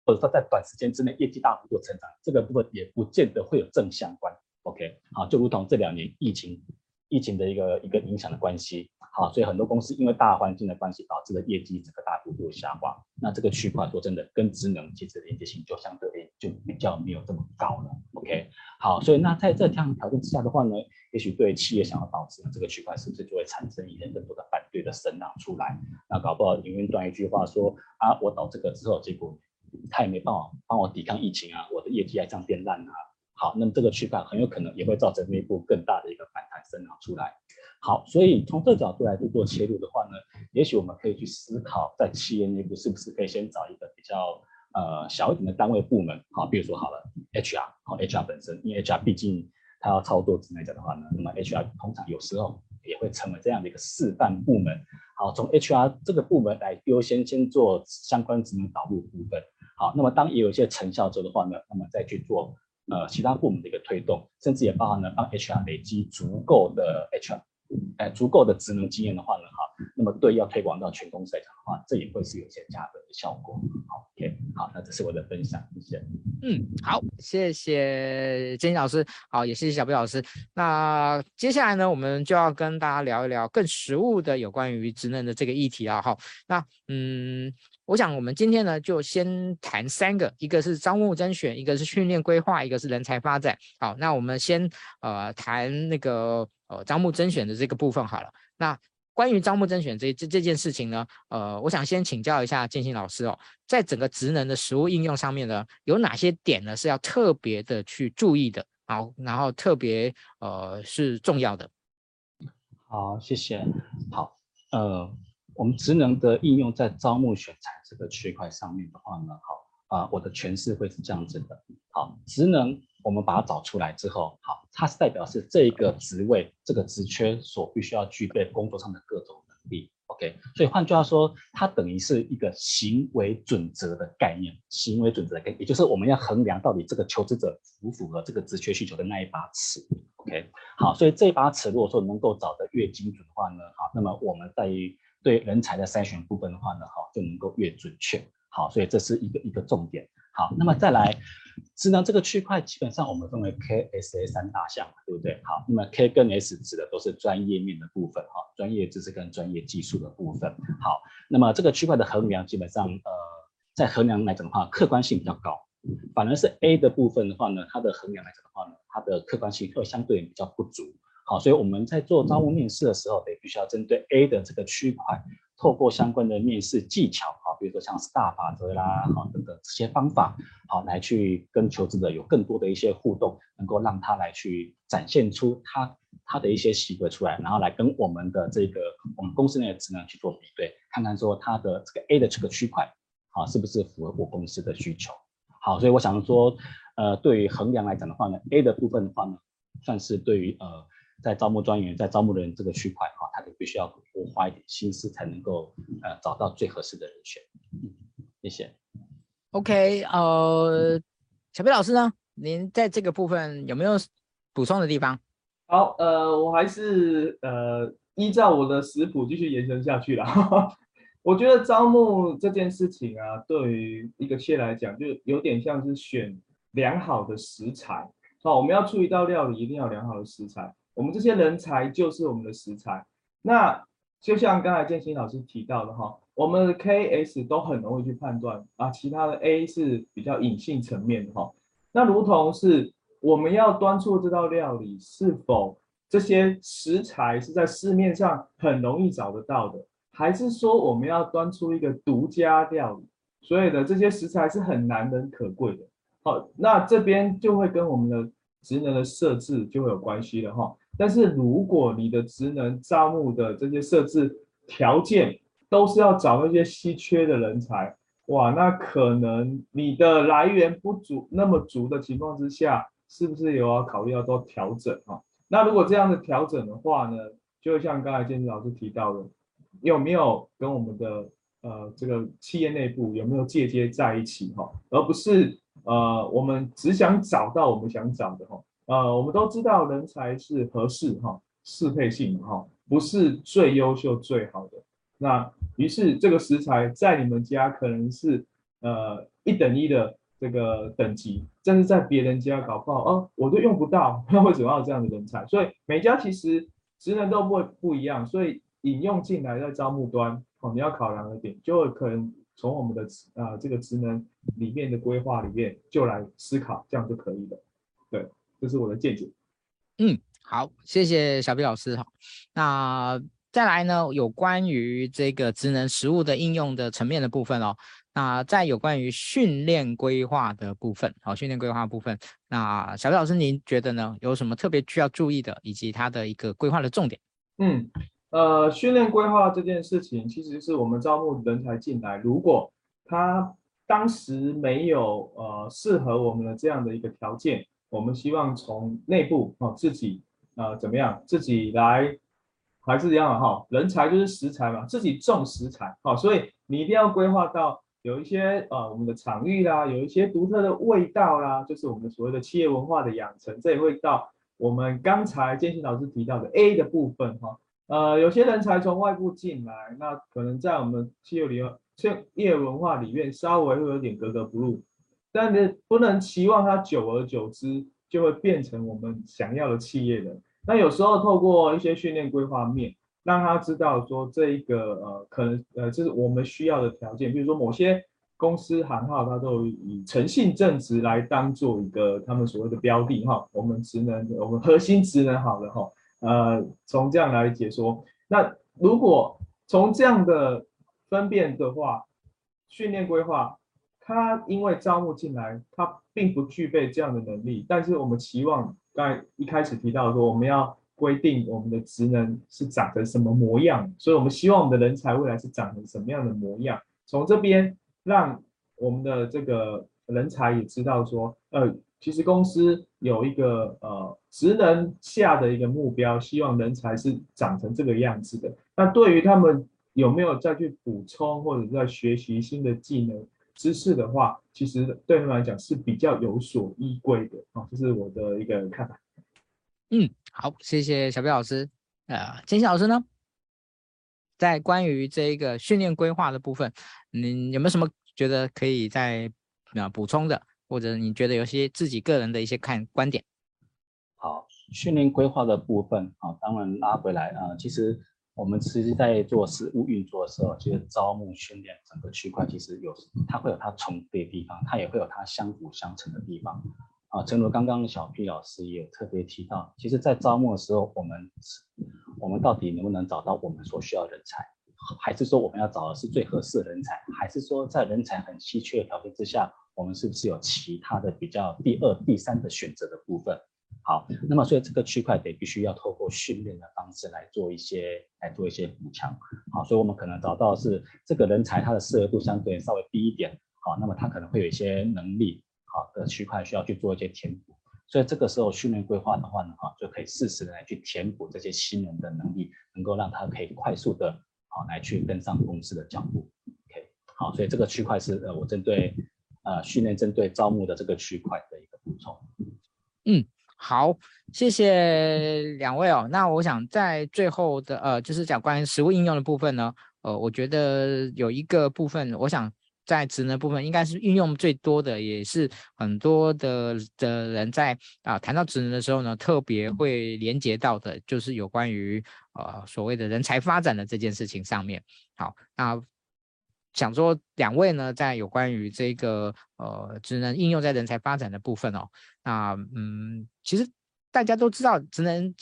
或者说在短时间之内业绩大幅度成长，这个部分也不见得会有正相关。OK，好，就如同这两年疫情，疫情的一个一个影响的关系，啊，所以很多公司因为大环境的关系，导致了业绩整个大幅度下滑。那这个区块说真的，跟职能其实连接性就相对就比较没有这么高了。OK，好，所以那在这样条件之下的话呢，也许对企业想要导致这个区块是不是就会产生一些更多的反对的声浪出来？那搞不好营运端一句话说啊，我导这个之后，结果他也没办法帮我抵抗疫情啊，我的业绩还这样变烂啊。好，那么这个区块很有可能也会造成内部更大的一个反弹声浪出来。好，所以从这个角度来去做切入的话呢，也许我们可以去思考，在企业内部是不是可以先找一个比较呃小一点的单位部门，好，比如说好了，HR，好，HR 本身，因为 HR 毕竟它要操作职能讲的话呢，那么 HR 通常有时候也会成为这样的一个示范部门。好，从 HR 这个部门来优先先做相关职能导入部分。好，那么当也有一些成效之后的话呢，那么再去做。呃，其他部门的一个推动，甚至也包含了帮 HR 累积足够的 HR，哎，足够的职能经验的话呢，哈，那么对要推广到全公司来讲的话，这也会是有些加分的效果。好，OK，好，那这是我的分享，谢谢。嗯，好，谢谢金老师，好，也谢谢小贝老师。那接下来呢，我们就要跟大家聊一聊更实务的有关于职能的这个议题了。好，那嗯。我想，我们今天呢，就先谈三个，一个是招募甄选，一个是训练规划，一个是人才发展。好，那我们先呃谈那个呃招募甄选的这个部分好了。那关于招募甄选这这这件事情呢，呃，我想先请教一下建新老师哦，在整个职能的实务应用上面呢，有哪些点呢是要特别的去注意的？好，然后特别呃是重要的。好，谢谢。好，呃。我们职能的应用在招募选才这个区块上面的话呢，好啊、我的诠释会是这样子的。好，职能我们把它找出来之后，好，它是代表是这个职位这个职缺所必须要具备工作上的各种能力。OK，所以换句话说，它等于是一个行为准则的概念，行为准则的概念，也就是我们要衡量到底这个求职者符不符合这个职缺需求的那一把尺。OK，好，所以这一把尺如果说能够找得越精准的话呢，好，那么我们在于。对人才的筛选部分的话呢，好，就能够越准确，好，所以这是一个一个重点。好，那么再来，职能这个区块基本上我们分为 K、S、A 三大项，对不对？好，那么 K 跟 S 指的都是专业面的部分，哈，专业知识跟专业技术的部分。好，那么这个区块的衡量基本上，呃，在衡量来讲的话，客观性比较高，反而是 A 的部分的话呢，它的衡量来讲的话呢，它的客观性会相对比较不足。好，所以我们在做招募面试的时候，得必须要针对 A 的这个区块，透过相关的面试技巧，好，比如说像 STAR 法则啦，好，等等这些方法，好，来去跟求职者有更多的一些互动，能够让他来去展现出他他的一些行为出来，然后来跟我们的这个我们公司内的职能去做比对，看看说他的这个 A 的这个区块，好，是不是符合我公司的需求？好，所以我想说，呃，对于衡量来讲的话呢，A 的部分的话呢，算是对于呃。在招募专员，在招募人这个区块哈，他就必须要多花一点心思，才能够呃找到最合适的人选。嗯，谢谢。OK，呃，小贝老师呢，您在这个部分有没有补充的地方？好，呃，我还是呃依照我的食谱继续延伸下去了。我觉得招募这件事情啊，对于一个企业来讲，就有点像是选良好的食材。好，我们要注意到料理，一定要良好的食材。我们这些人才就是我们的食材，那就像刚才建新老师提到的哈，我们的 K、S 都很容易去判断啊，其他的 A 是比较隐性层面的哈。那如同是我们要端出这道料理，是否这些食材是在市面上很容易找得到的，还是说我们要端出一个独家料理，所以的这些食材是很难能可贵的。好，那这边就会跟我们的职能的设置就会有关系了哈。但是如果你的职能招募的这些设置条件都是要找那些稀缺的人才，哇，那可能你的来源不足那么足的情况之下，是不是有要考虑要做调整哈？那如果这样的调整的话呢，就像刚才建志老师提到的，有没有跟我们的呃这个企业内部有没有借接在一起哈？而不是呃我们只想找到我们想找的哈。呃，我们都知道人才是合适哈，适配性哈，不是最优秀最好的。那于是这个食材在你们家可能是呃一等一的这个等级，但是在别人家搞不好哦，我都用不到，那为什么要这样的人才？所以每家其实职能都不会不一样，所以引用进来在招募端哦，你要考量的点，就可能从我们的啊、呃、这个职能里面的规划里面就来思考，这样就可以了，对。这是我的见解。嗯，好，谢谢小 B 老师哈。那再来呢，有关于这个职能实务的应用的层面的部分哦。那在有关于训练规划的部分，好，训练规划部分，那小 B 老师您觉得呢？有什么特别需要注意的，以及它的一个规划的重点？嗯，呃，训练规划这件事情，其实是我们招募人才进来，如果他当时没有呃适合我们的这样的一个条件。我们希望从内部哦自己啊、呃、怎么样自己来还是一样的哈，人才就是食材嘛，自己种食材好，所以你一定要规划到有一些啊我们的场域啦，有一些独特的味道啦，就是我们所谓的企业文化的养成，这也会到我们刚才建新老师提到的 A 的部分哈，呃有些人才从外部进来，那可能在我们企业里企业文化里面稍微会有点格格不入。但你不能期望它久而久之就会变成我们想要的企业的。那有时候透过一些训练规划面，让他知道说这一个呃可能呃就是我们需要的条件，比如说某些公司行号它都以诚信正直来当做一个他们所谓的标的哈。我们职能我们核心职能好了哈，呃从这样来解说。那如果从这样的分辨的话，训练规划。他因为招募进来，他并不具备这样的能力，但是我们期望刚才一开始提到说，我们要规定我们的职能是长成什么模样，所以我们希望我们的人才未来是长成什么样的模样。从这边让我们的这个人才也知道说，呃，其实公司有一个呃职能下的一个目标，希望人才是长成这个样子的。那对于他们有没有再去补充或者在学习新的技能？知识的话，其实对他们来讲是比较有所依归的啊，这是我的一个看法。嗯，好，谢谢小 B 老师。呃，建新老师呢，在关于这个训练规划的部分，你有没有什么觉得可以再呃补充的，或者你觉得有些自己个人的一些看观点？好，训练规划的部分啊，当然拉回来啊，其实。我们其实，在做实务运作的时候，其实招募训练整个区块，其实有它会有它重叠的地方，它也会有它相辅相成的地方。啊，正如刚刚小 P 老师也有特别提到，其实，在招募的时候，我们我们到底能不能找到我们所需要的人才，还是说我们要找的是最合适的人才，还是说在人才很稀缺的条件之下，我们是不是有其他的比较第二、第三的选择的部分？好，那么所以这个区块得必须要透过训练的方式来做一些来做一些补强。好，所以我们可能找到是这个人才他的适合度相对稍微低一点。好，那么他可能会有一些能力好的区块需要去做一些填补。所以这个时候训练规划的话呢，哈就可以适时的来去填补这些新人的能力，能够让他可以快速的好来去跟上公司的脚步。OK，好，所以这个区块是呃我针对呃训练针对招募的这个区块的一个补充。嗯。好，谢谢两位哦。那我想在最后的呃，就是讲关于实务应用的部分呢，呃，我觉得有一个部分，我想在职能部分应该是运用最多的，也是很多的的人在啊、谈到职能的时候呢，特别会连接到的，就是有关于呃所谓的人才发展的这件事情上面。好，那。想说两位呢，在有关于这个呃职能应用在人才发展的部分哦，那嗯，其实大家都知道职能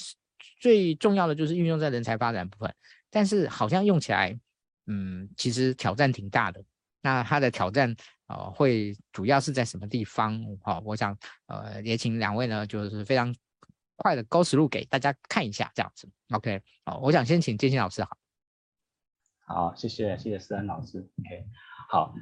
最重要的就是运用在人才发展部分，但是好像用起来，嗯，其实挑战挺大的。那它的挑战呃会主要是在什么地方？好、哦，我想呃也请两位呢就是非常快的 go through 给大家看一下这样子。OK，好，我想先请建新老师好。好，谢谢谢谢思安老师。OK，好。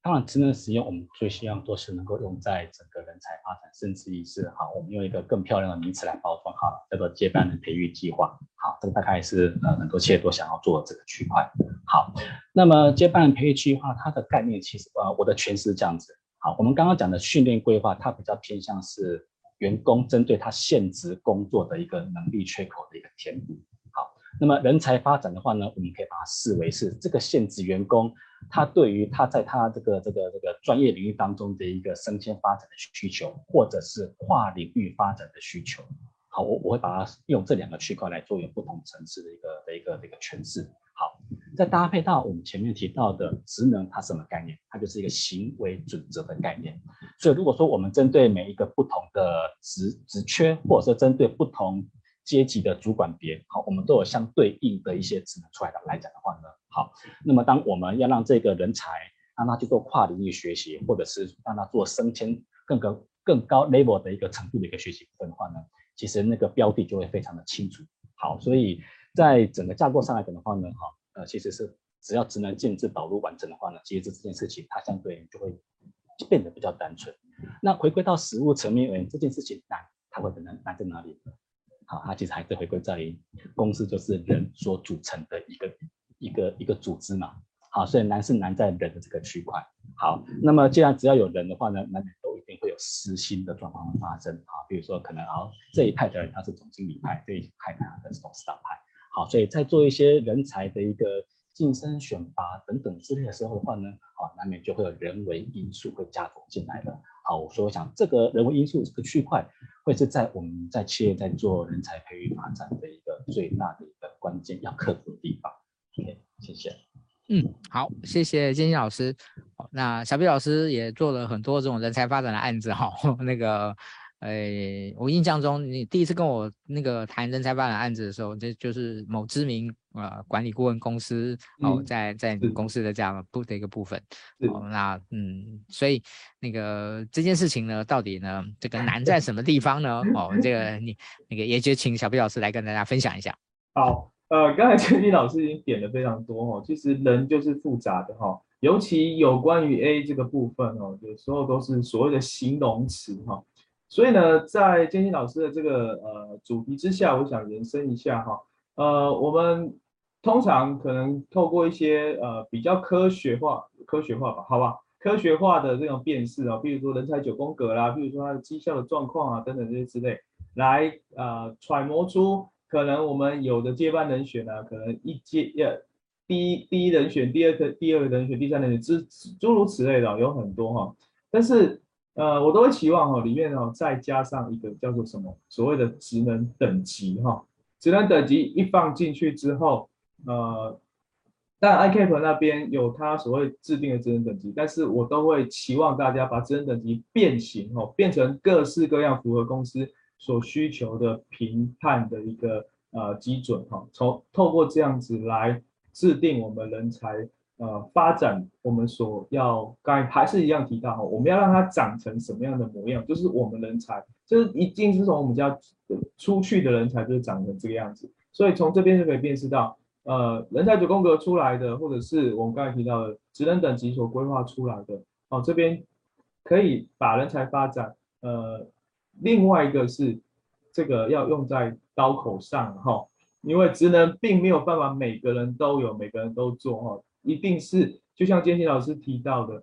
当然，职能实验我们最希望都是能够用在整个人才发展，甚至于是好，我们用一个更漂亮的名词来包装好了，叫做接班人培育计划。好，这个大概是呃很多企业都想要做这个区块。好，那么接班人培育计划它的概念其实呃我的诠释是这样子。好，我们刚刚讲的训练规划，它比较偏向是员工针对他现职工作的一个能力缺口的一个填补。那么人才发展的话呢，我们可以把它视为是这个现职员工。他对于他在他这个这个这个专业领域当中的一个升迁发展的需求，或者是跨领域发展的需求，好，我我会把它用这两个区块来做一个不同层次的一个的一个的一个诠释。好，再搭配到我们前面提到的职能，它什么概念？它就是一个行为准则的概念。所以如果说我们针对每一个不同的职职缺，或者说针对不同阶级的主管别，好，我们都有相对应的一些职能出来的来讲的话呢？好，那么当我们要让这个人才让他去做跨领域学习，或者是让他做升迁更高更高 level 的一个程度的一个学习部分的话呢，其实那个标的就会非常的清楚。好，所以在整个架构上来讲的话呢，哈，呃，其实是只要职能建制导入完成的话呢，其实这件事情它相对就会变得比较单纯。那回归到实务层面而言，这件事情难，它会难难在哪里呢？好，它其实还是回归在于公司就是人所组成的一个。一个一个组织嘛，好，所以难是难在人的这个区块。好，那么既然只要有人的话呢，难免都一定会有私心的状况发生。好，比如说可能啊这一派的人他是总经理派，这一派的人他是董事长派。好，所以在做一些人才的一个晋升选拔等等之类的时候的话呢，好，难免就会有人为因素会加总进来的。好，我说我想这个人为因素这个区块会是在我们在企业在做人才培育发展的一个最大的一个关键要克服的地方。OK，谢谢。嗯，好，谢谢金星老师。那小毕老师也做了很多这种人才发展的案子哈。那个，呃，我印象中你第一次跟我那个谈人才发展案子的时候，这就是某知名呃管理顾问公司哦，在在你公司的这样部的一个部分。哦，那嗯，所以那个这件事情呢，到底呢这个难在什么地方呢？哦，这个你那个也就请小 B 老师来跟大家分享一下。好。呃，刚才陈斌老师已经点的非常多哦，其实人就是复杂的哈，尤其有关于 A 这个部分哦，有时候都是所谓的形容词哈，所以呢，在建新老师的这个呃主题之下，我想延伸一下哈，呃，我们通常可能透过一些呃比较科学化、科学化吧，好吧，科学化的这种辨识啊，比如说人才九宫格啦，比如说它的绩效的状况啊等等这些之类，来呃揣摩出。可能我们有的接班人选呢、啊，可能一接要第一第一人选，第二个第二个人选，第三人选，诸诸如此类的有很多哈。但是呃，我都会期望哈，里面哦再加上一个叫做什么所谓的职能等级哈。职能等级一放进去之后，呃，但 ICAP 那边有它所谓制定的职能等级，但是我都会期望大家把职能等级变形哦，变成各式各样符合公司。所需求的评判的一个呃基准哈，从透过这样子来制定我们人才呃发展，我们所要刚才还是一样提到哈，我们要让它长成什么样的模样，就是我们人才就是一定是从我们家出去的人才就是长成这个样子，所以从这边就可以辨识到呃人才九宫格出来的，或者是我们刚才提到的职能等级所规划出来的哦，这边可以把人才发展呃。另外一个是，这个要用在刀口上哈，因为职能并没有办法每个人都有，每个人都做哈，一定是就像建新老师提到的，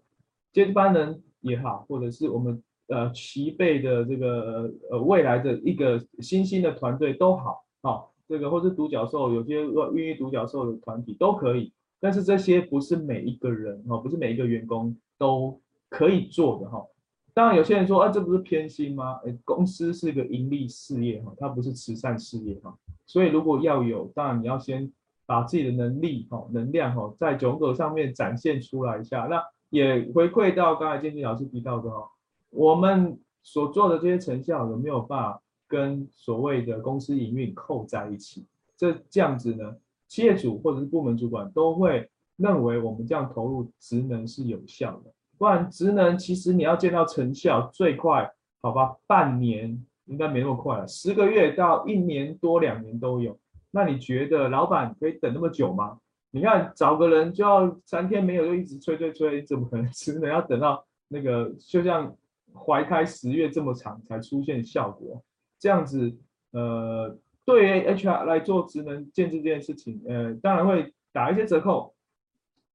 接班人也好，或者是我们呃齐备的这个呃未来的一个新兴的团队都好，好这个或是独角兽，有些孕育独角兽的团体都可以，但是这些不是每一个人哈，不是每一个员工都可以做的哈。当然，有些人说啊，这不是偏心吗？诶，公司是一个盈利事业哈，它不是慈善事业哈。所以如果要有，当然你要先把自己的能力哈、能量哈，在九宫格上面展现出来一下。那也回馈到刚才建新老师提到的哈，我们所做的这些成效有没有办法跟所谓的公司营运扣在一起？这这样子呢，企业主或者是部门主管都会认为我们这样投入职能是有效的。不然职能其实你要见到成效，最快好吧，半年应该没那么快了，十个月到一年多两年都有。那你觉得老板可以等那么久吗？你看找个人就要三天没有就一直催催催，怎么可能只能要等到那个就像怀胎十月这么长才出现效果？这样子，呃，对于 HR 来做职能建制这件事情，呃，当然会打一些折扣。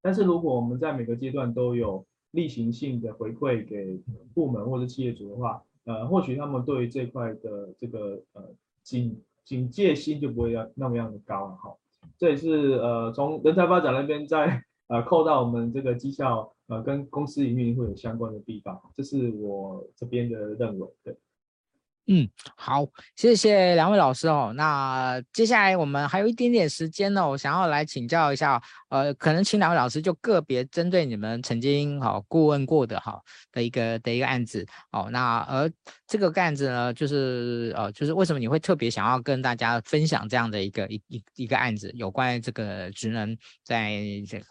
但是如果我们在每个阶段都有例行性的回馈给部门或者企业主的话，呃，或许他们对于这块的这个呃警警戒心就不会要那么样的高了哈。这也是呃从人才发展那边再呃扣到我们这个绩效呃跟公司营运会有相关的地方，这是我这边的认为对。嗯，好，谢谢两位老师哦。那接下来我们还有一点点时间呢，我想要来请教一下，呃，可能请两位老师就个别针对你们曾经好、哦、顾问过的哈的一个的一个案子哦。那而这个案子呢，就是呃，就是为什么你会特别想要跟大家分享这样的一个一一一个案子，有关于这个职能在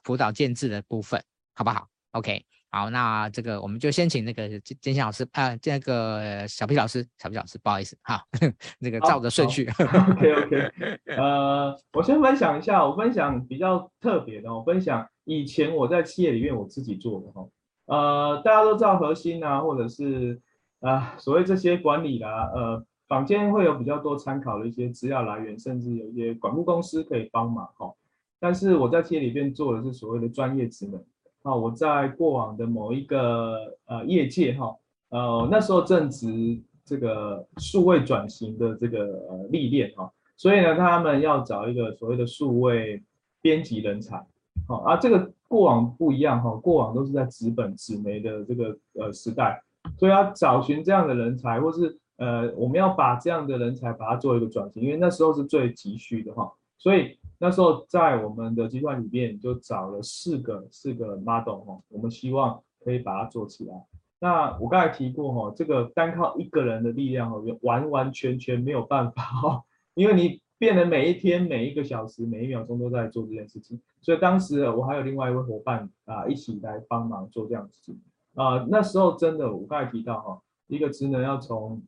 辅导建制的部分，好不好？OK。好，那这个我们就先请那个建建新老师啊，这、呃、个小 P 老师，小 P 老师，不好意思哈，那个照着顺序。OK OK，呃，我先分享一下，我分享比较特别的，我分享以前我在企业里面我自己做的哈，呃，大家都知道核心啊，或者是啊、呃、所谓这些管理啦，呃，坊间会有比较多参考的一些资料来源，甚至有一些管顾公司可以帮忙哈，但是我在企业里面做的是所谓的专业职能。啊，我在过往的某一个呃业界哈，呃那时候正值这个数位转型的这个呃历练哈，所以呢，他们要找一个所谓的数位编辑人才，好啊，这个过往不一样哈，过往都是在纸本纸媒的这个呃时代，所以要找寻这样的人才，或是呃我们要把这样的人才把它做一个转型，因为那时候是最急需的哈，所以。那时候在我们的集团里面就找了四个四个 model 哈，我们希望可以把它做起来。那我刚才提过哈，这个单靠一个人的力量哦，完完全全没有办法哈，因为你变得每一天每一个小时每一秒钟都在做这件事情，所以当时我还有另外一位伙伴啊一起来帮忙做这样子啊。那时候真的我刚才提到哈，一个职能要从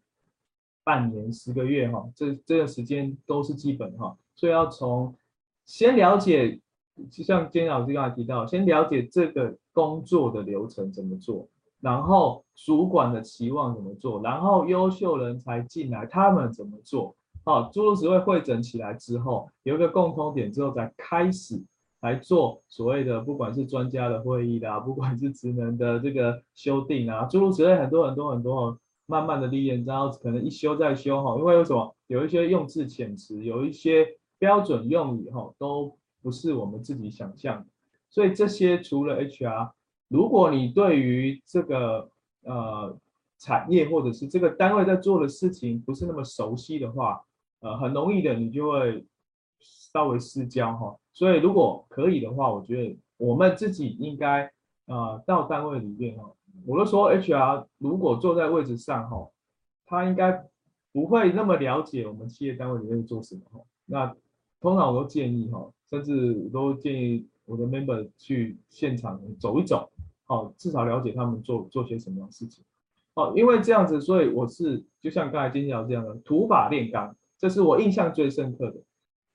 半年十个月哈，这这个时间都是基本哈，所以要从。先了解，就像今天老师刚才提到，先了解这个工作的流程怎么做，然后主管的期望怎么做，然后优秀人才进来他们怎么做，好，诸如此类汇整起来之后，有一个共通点之后，再开始来做所谓的不管是专家的会议啦，不管是职能的这个修订啊，诸如此类很多很多很多，慢慢的历练，然后可能一修再修哈，因为为什么有一些用字遣词，有一些。标准用语哈都不是我们自己想象的，所以这些除了 HR，如果你对于这个呃产业或者是这个单位在做的事情不是那么熟悉的话，呃很容易的你就会稍微失焦哈。所以如果可以的话，我觉得我们自己应该呃到单位里面哈，我都说 HR 如果坐在位置上哈，他应该不会那么了解我们企业单位里面做什么哈，那。通常我都建议哈，甚至我都建议我的 member 去现场走一走，好，至少了解他们做做些什么样的事情。好，因为这样子，所以我是就像刚才金小这样的土法炼钢，这是我印象最深刻的。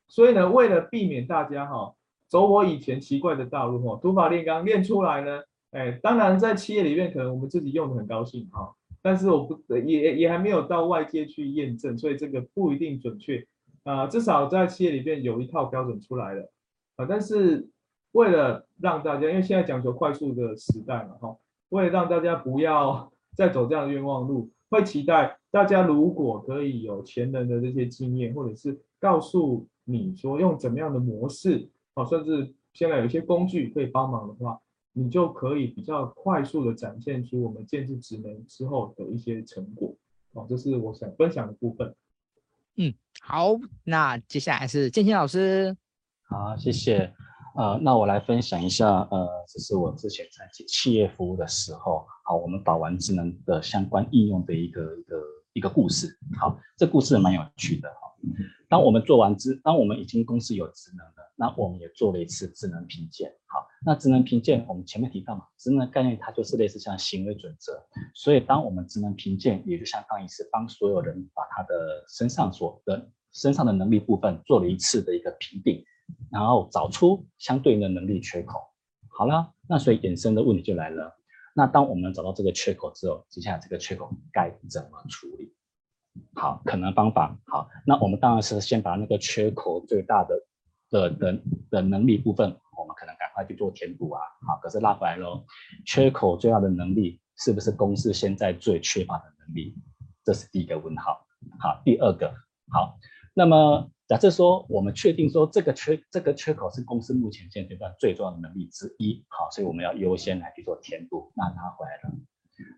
所以呢，为了避免大家哈走我以前奇怪的道路哈，土法炼钢练出来呢，哎，当然在企业里面可能我们自己用的很高兴哈，但是我不也也还没有到外界去验证，所以这个不一定准确。啊、至少在企业里面有一套标准出来了，啊、但是为了让大家，因为现在讲求快速的时代嘛，哈，为了让大家不要 再走这样的冤枉路，会期待大家如果可以有前人的这些经验，或者是告诉你说用怎么样的模式，啊，甚至现在有一些工具可以帮忙的话，你就可以比较快速的展现出我们建制职能之后的一些成果，啊，这是我想分享的部分。嗯，好，那接下来是建新老师。好，谢谢。呃，那我来分享一下，呃，这是我之前在企业服务的时候，好，我们把玩智能的相关应用的一个一个一个故事。好，这故事蛮有趣的哈。当我们做完智，当我们已经公司有智能，那我们也做了一次智能评鉴。好，那智能评鉴我们前面提到嘛，职能概念它就是类似像行为准则，所以当我们职能评鉴，也就相当于是帮所有人把他的身上所的身上的能力部分做了一次的一个评定，然后找出相对应的能力缺口。好了，那所以衍生的问题就来了，那当我们找到这个缺口之后，接下来这个缺口该怎么处理？好，可能方法好，那我们当然是先把那个缺口最大的的的的能力部分，我们可能赶快去做填补啊。好，可是拉回来喽，缺口最大的能力是不是公司现在最缺乏的能力？这是第一个问号。好，第二个好，那么假设说我们确定说这个缺这个缺口是公司目前现阶段最重要的能力之一，好，所以我们要优先来去做填补。那拉回来了，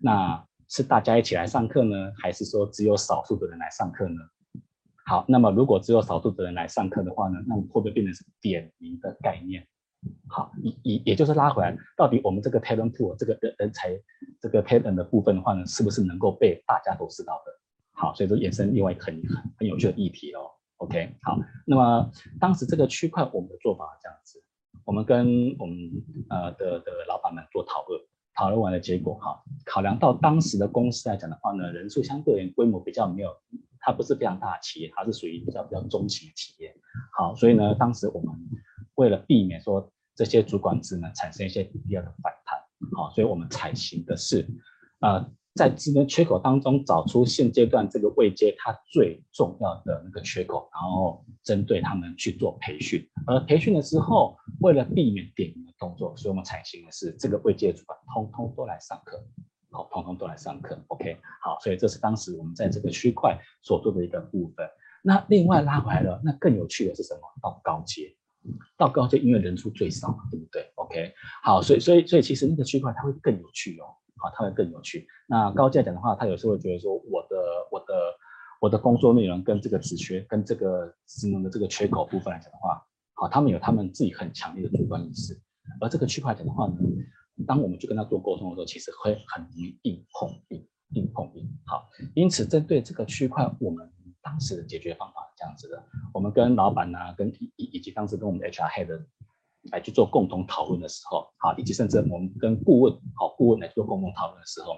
那。是大家一起来上课呢，还是说只有少数的人来上课呢？好，那么如果只有少数的人来上课的话呢，那会不会变成是点名的概念？好，也也也就是拉回来，到底我们这个 talent pool 这个人人才这个 talent 的部分的话呢，是不是能够被大家都知道的？好，所以说衍生另外一个很很很有趣的议题哦。OK，好，那么当时这个区块我们的做法这样子，我们跟我们呃的的老板们做讨论。讨论完的结果，哈，考量到当时的公司来讲的话呢，人数相对而言规模比较没有，它不是非常大的企业，它是属于比较比较中型的企业，好，所以呢，当时我们为了避免说这些主管职能产生一些不必要的反弹，好，所以我们采行的是，呃，在职能缺口当中找出现阶段这个位阶它最重要的那个缺口，然后针对他们去做培训，而培训的时候，为了避免点名的动作，所以我们采行的是这个位阶主管通通都来上课，好，通通都来上课，OK，好，所以这是当时我们在这个区块所做的一个部分。那另外拉回来了，那更有趣的是什么？到高阶，到高阶，因为人数最少嘛，对不对？OK，好，所以所以所以其实那个区块它会更有趣哦。好，它会更有趣。那高阶讲的话，他有时候会觉得说，我的我的我的工作内容跟这个职缺跟这个职能的这个缺口部分来讲的话，好，他们有他们自己很强烈的主观意识。而这个区块讲的话呢，当我们去跟他做沟通的时候，其实会很容易硬碰硬，硬碰硬。好，因此针对这个区块，我们当时的解决方法是这样子的，我们跟老板啊，跟以以及当时跟我们的 HR head。来去做共同讨论的时候，好，以及甚至我们跟顾问，好，顾问来做共同讨论的时候，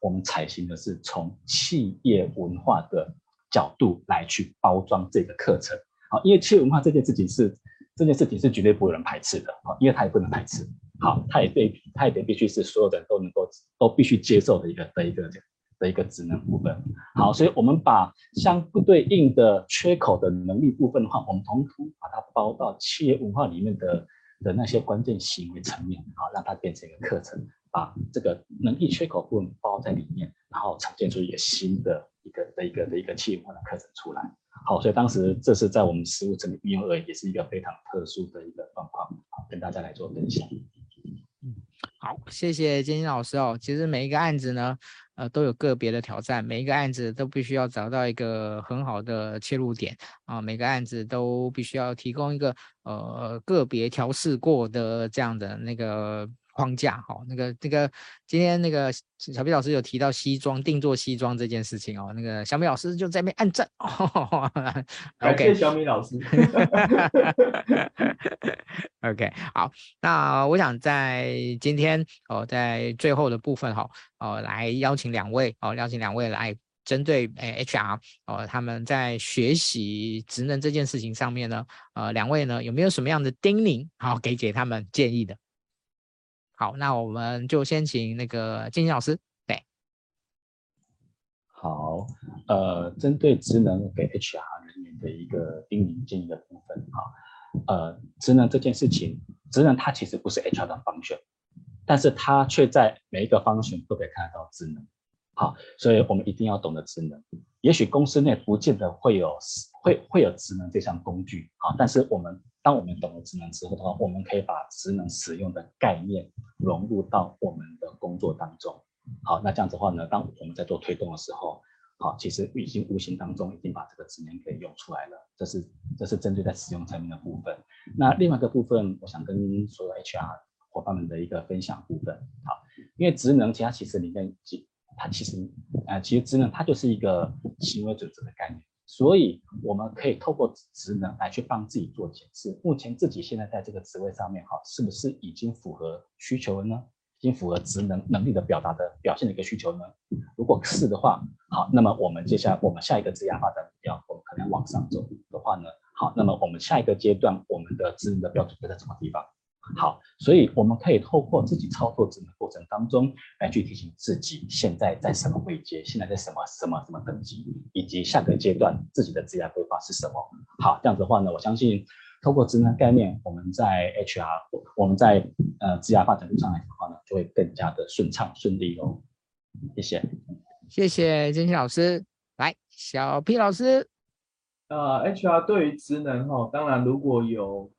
我们采行的是从企业文化的角度来去包装这个课程，好，因为企业文化这件事情是这件事情是绝对不会有人排斥的，好，因为它也不能排斥，好，它也对，它也得必须是所有的人都能够都必须接受的一个的一个的一个职能部分，好，所以我们把相对应的缺口的能力部分的话，我们统统把它包到企业文化里面的。的那些关键行为层面，好，让它变成一个课程，把这个能力缺口部分包在里面，然后呈现出一个新的一个的一个的一个企业文化的课程出来。好，所以当时这是在我们实务层面运用而已，也是一个非常特殊的一个状况，好，跟大家来做分享。嗯，好，谢谢金金老师哦。其实每一个案子呢。呃，都有个别的挑战，每一个案子都必须要找到一个很好的切入点啊，每个案子都必须要提供一个呃个别调试过的这样的那个。框架好，那个那个今天那个小毕老师有提到西装定做西装这件事情哦，那个小米老师就在那边按赞哦。OK，小米老师。OK，好，那我想在今天哦，在最后的部分哈哦，来邀请两位哦，邀请两位来针对诶 HR 哦，他们在学习职能这件事情上面呢，呃，两位呢有没有什么样的叮咛好给给他们建议的？好，那我们就先请那个建兴老师。对，好，呃，针对职能给 HR 人员的一个叮咛建议的部分，哈，呃，职能这件事情，职能它其实不是 HR 的 function，但是它却在每一个 function 都可以看得到职能，好，所以我们一定要懂得职能。也许公司内不见得会有会会有职能这项工具，好，但是我们。当我们懂了职能之后的话，我们可以把职能使用的概念融入到我们的工作当中。好，那这样子的话呢，当我们在做推动的时候，好，其实已经无形当中已经把这个职能给用出来了。这是这是针对在使用层面的部分。那另外一个部分，我想跟所有 HR 伙伴们的一个分享部分。好，因为职能其他其实里面，它其实呃，其实职能它就是一个行为准则的概念。所以我们可以透过职能来去帮自己做检视，目前自己现在在这个职位上面哈，是不是已经符合需求了呢？已经符合职能能力的表达的表现的一个需求呢？如果是的话，好，那么我们接下来我们下一个职业发展目标，我们可能往上走的话呢，好，那么我们下一个阶段我们的职能的标准会在什么地方？好，所以我们可以透过自己操作职能过程当中来去提醒自己现在在什么位阶，现在在什么什么什么等级，以及下个阶段自己的职业规划是什么。好，这样子的话呢，我相信透过职能概念，我们在 HR，我们在呃职业发展路上来的话呢，就会更加的顺畅顺利哦。谢谢，谢谢金星老师，来小 P 老师，呃，HR 对于职能哈，当然如果有。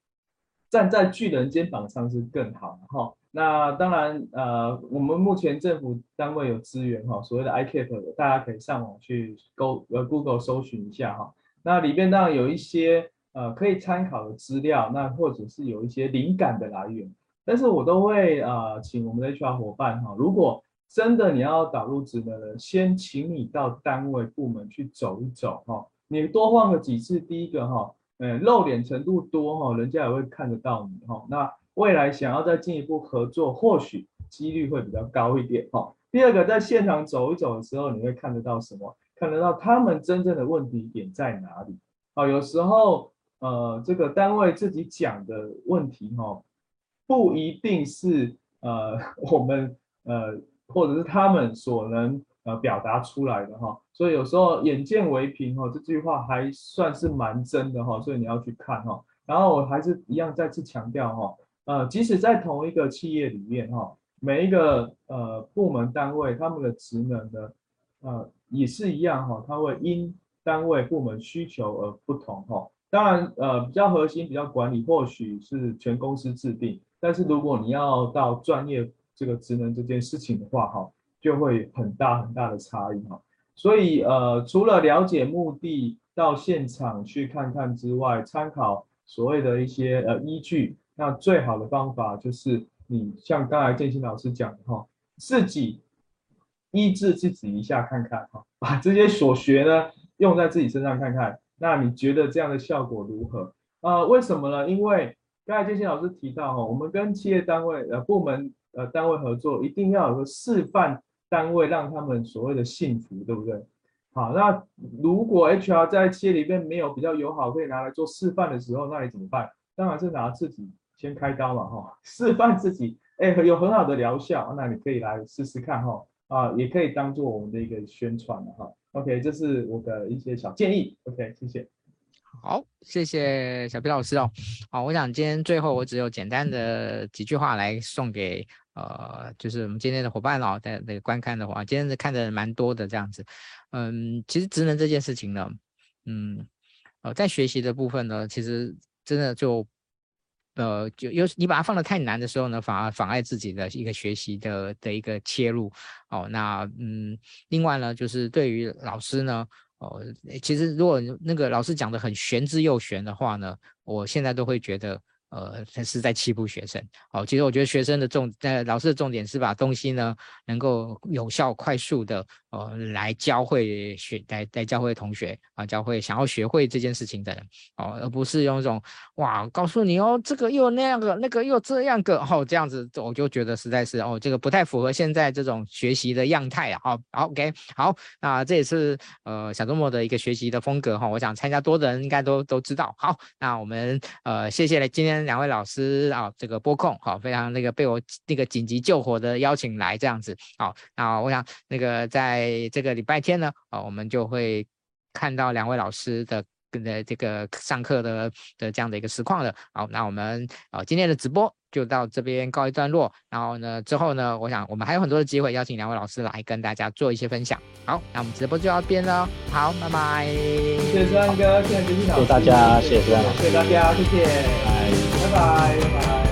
站在巨人肩膀上是更好哈。那当然，呃，我们目前政府单位有资源哈，所谓的 iCAP，大家可以上网去 Go 呃 Google 搜寻一下哈。那里边当然有一些呃可以参考的资料，那或者是有一些灵感的来源。但是我都会呃请我们的 HR 伙伴哈，如果真的你要导入职能的，先请你到单位部门去走一走哈。你多晃个几次，第一个哈。嗯，露脸程度多哈，人家也会看得到你哈。那未来想要再进一步合作，或许几率会比较高一点哈。第二个，在现场走一走的时候，你会看得到什么？看得到他们真正的问题点在哪里？啊，有时候呃，这个单位自己讲的问题哈，不一定是呃 我们呃或者是他们所能。呃，表达出来的哈，所以有时候眼见为凭哈，这句话还算是蛮真的哈，所以你要去看哈。然后我还是一样再次强调哈，呃，即使在同一个企业里面哈，每一个呃部门单位他们的职能呢，呃也是一样哈，它会因单位部门需求而不同哈。当然呃比较核心比较管理或许是全公司制定，但是如果你要到专业这个职能这件事情的话哈。就会很大很大的差异哈，所以呃，除了了解目的到现场去看看之外，参考所谓的一些呃依据，那最好的方法就是你像刚才建新老师讲的哈，自己医治自己一下看看哈，把这些所学呢用在自己身上看看，那你觉得这样的效果如何？呃，为什么呢？因为刚才建新老师提到哈，我们跟企业单位呃部门呃单位合作，一定要有个示范。单位让他们所谓的幸福，对不对？好，那如果 HR 在企业里面没有比较友好，可以拿来做示范的时候，那你怎么办？当然是拿自己先开刀嘛，哈，示范自己，哎，有很好的疗效，那你可以来试试看，哈，啊，也可以当做我们的一个宣传的，哈。OK，这是我的一些小建议。OK，谢谢。好，谢谢小 P 老师哦。好，我想今天最后我只有简单的几句话来送给。呃，就是我们今天的伙伴哦，在那个观看的话，今天是看的蛮多的这样子。嗯，其实职能这件事情呢，嗯，呃，在学习的部分呢，其实真的就，呃，就有你把它放的太难的时候呢，反而妨碍自己的一个学习的的一个切入。哦，那嗯，另外呢，就是对于老师呢，哦，其实如果那个老师讲的很玄之又玄的话呢，我现在都会觉得。呃，他是在欺负学生。好，其实我觉得学生的重，呃，老师的重点是把东西呢，能够有效、快速的，呃，来教会学，来来教会同学啊，教会想要学会这件事情的人，哦，而不是用一种哇，告诉你哦，这个又那样个，那个又这样个，哦，这样子，我就觉得实在是哦，这个不太符合现在这种学习的样态啊。好，好，OK，好，那这也是呃小周末的一个学习的风格哈，我想参加多的人应该都都知道。好，那我们呃，谢谢了今天。两位老师啊，这个播控好，非常那个被我那个紧急救火的邀请来这样子好，那我想那个在这个礼拜天呢，啊，我们就会看到两位老师的跟的这个上课的的这样的一个实况了。好，那我们啊今天的直播就到这边告一段落，然后呢之后呢，我想我们还有很多的机会邀请两位老师来跟大家做一些分享。好，那我们直播就到这边了，好，拜拜。谢谢思安哥，谢谢建鑫老师，谢谢大家，谢谢大家，谢谢大家，谢谢。拜拜拜拜。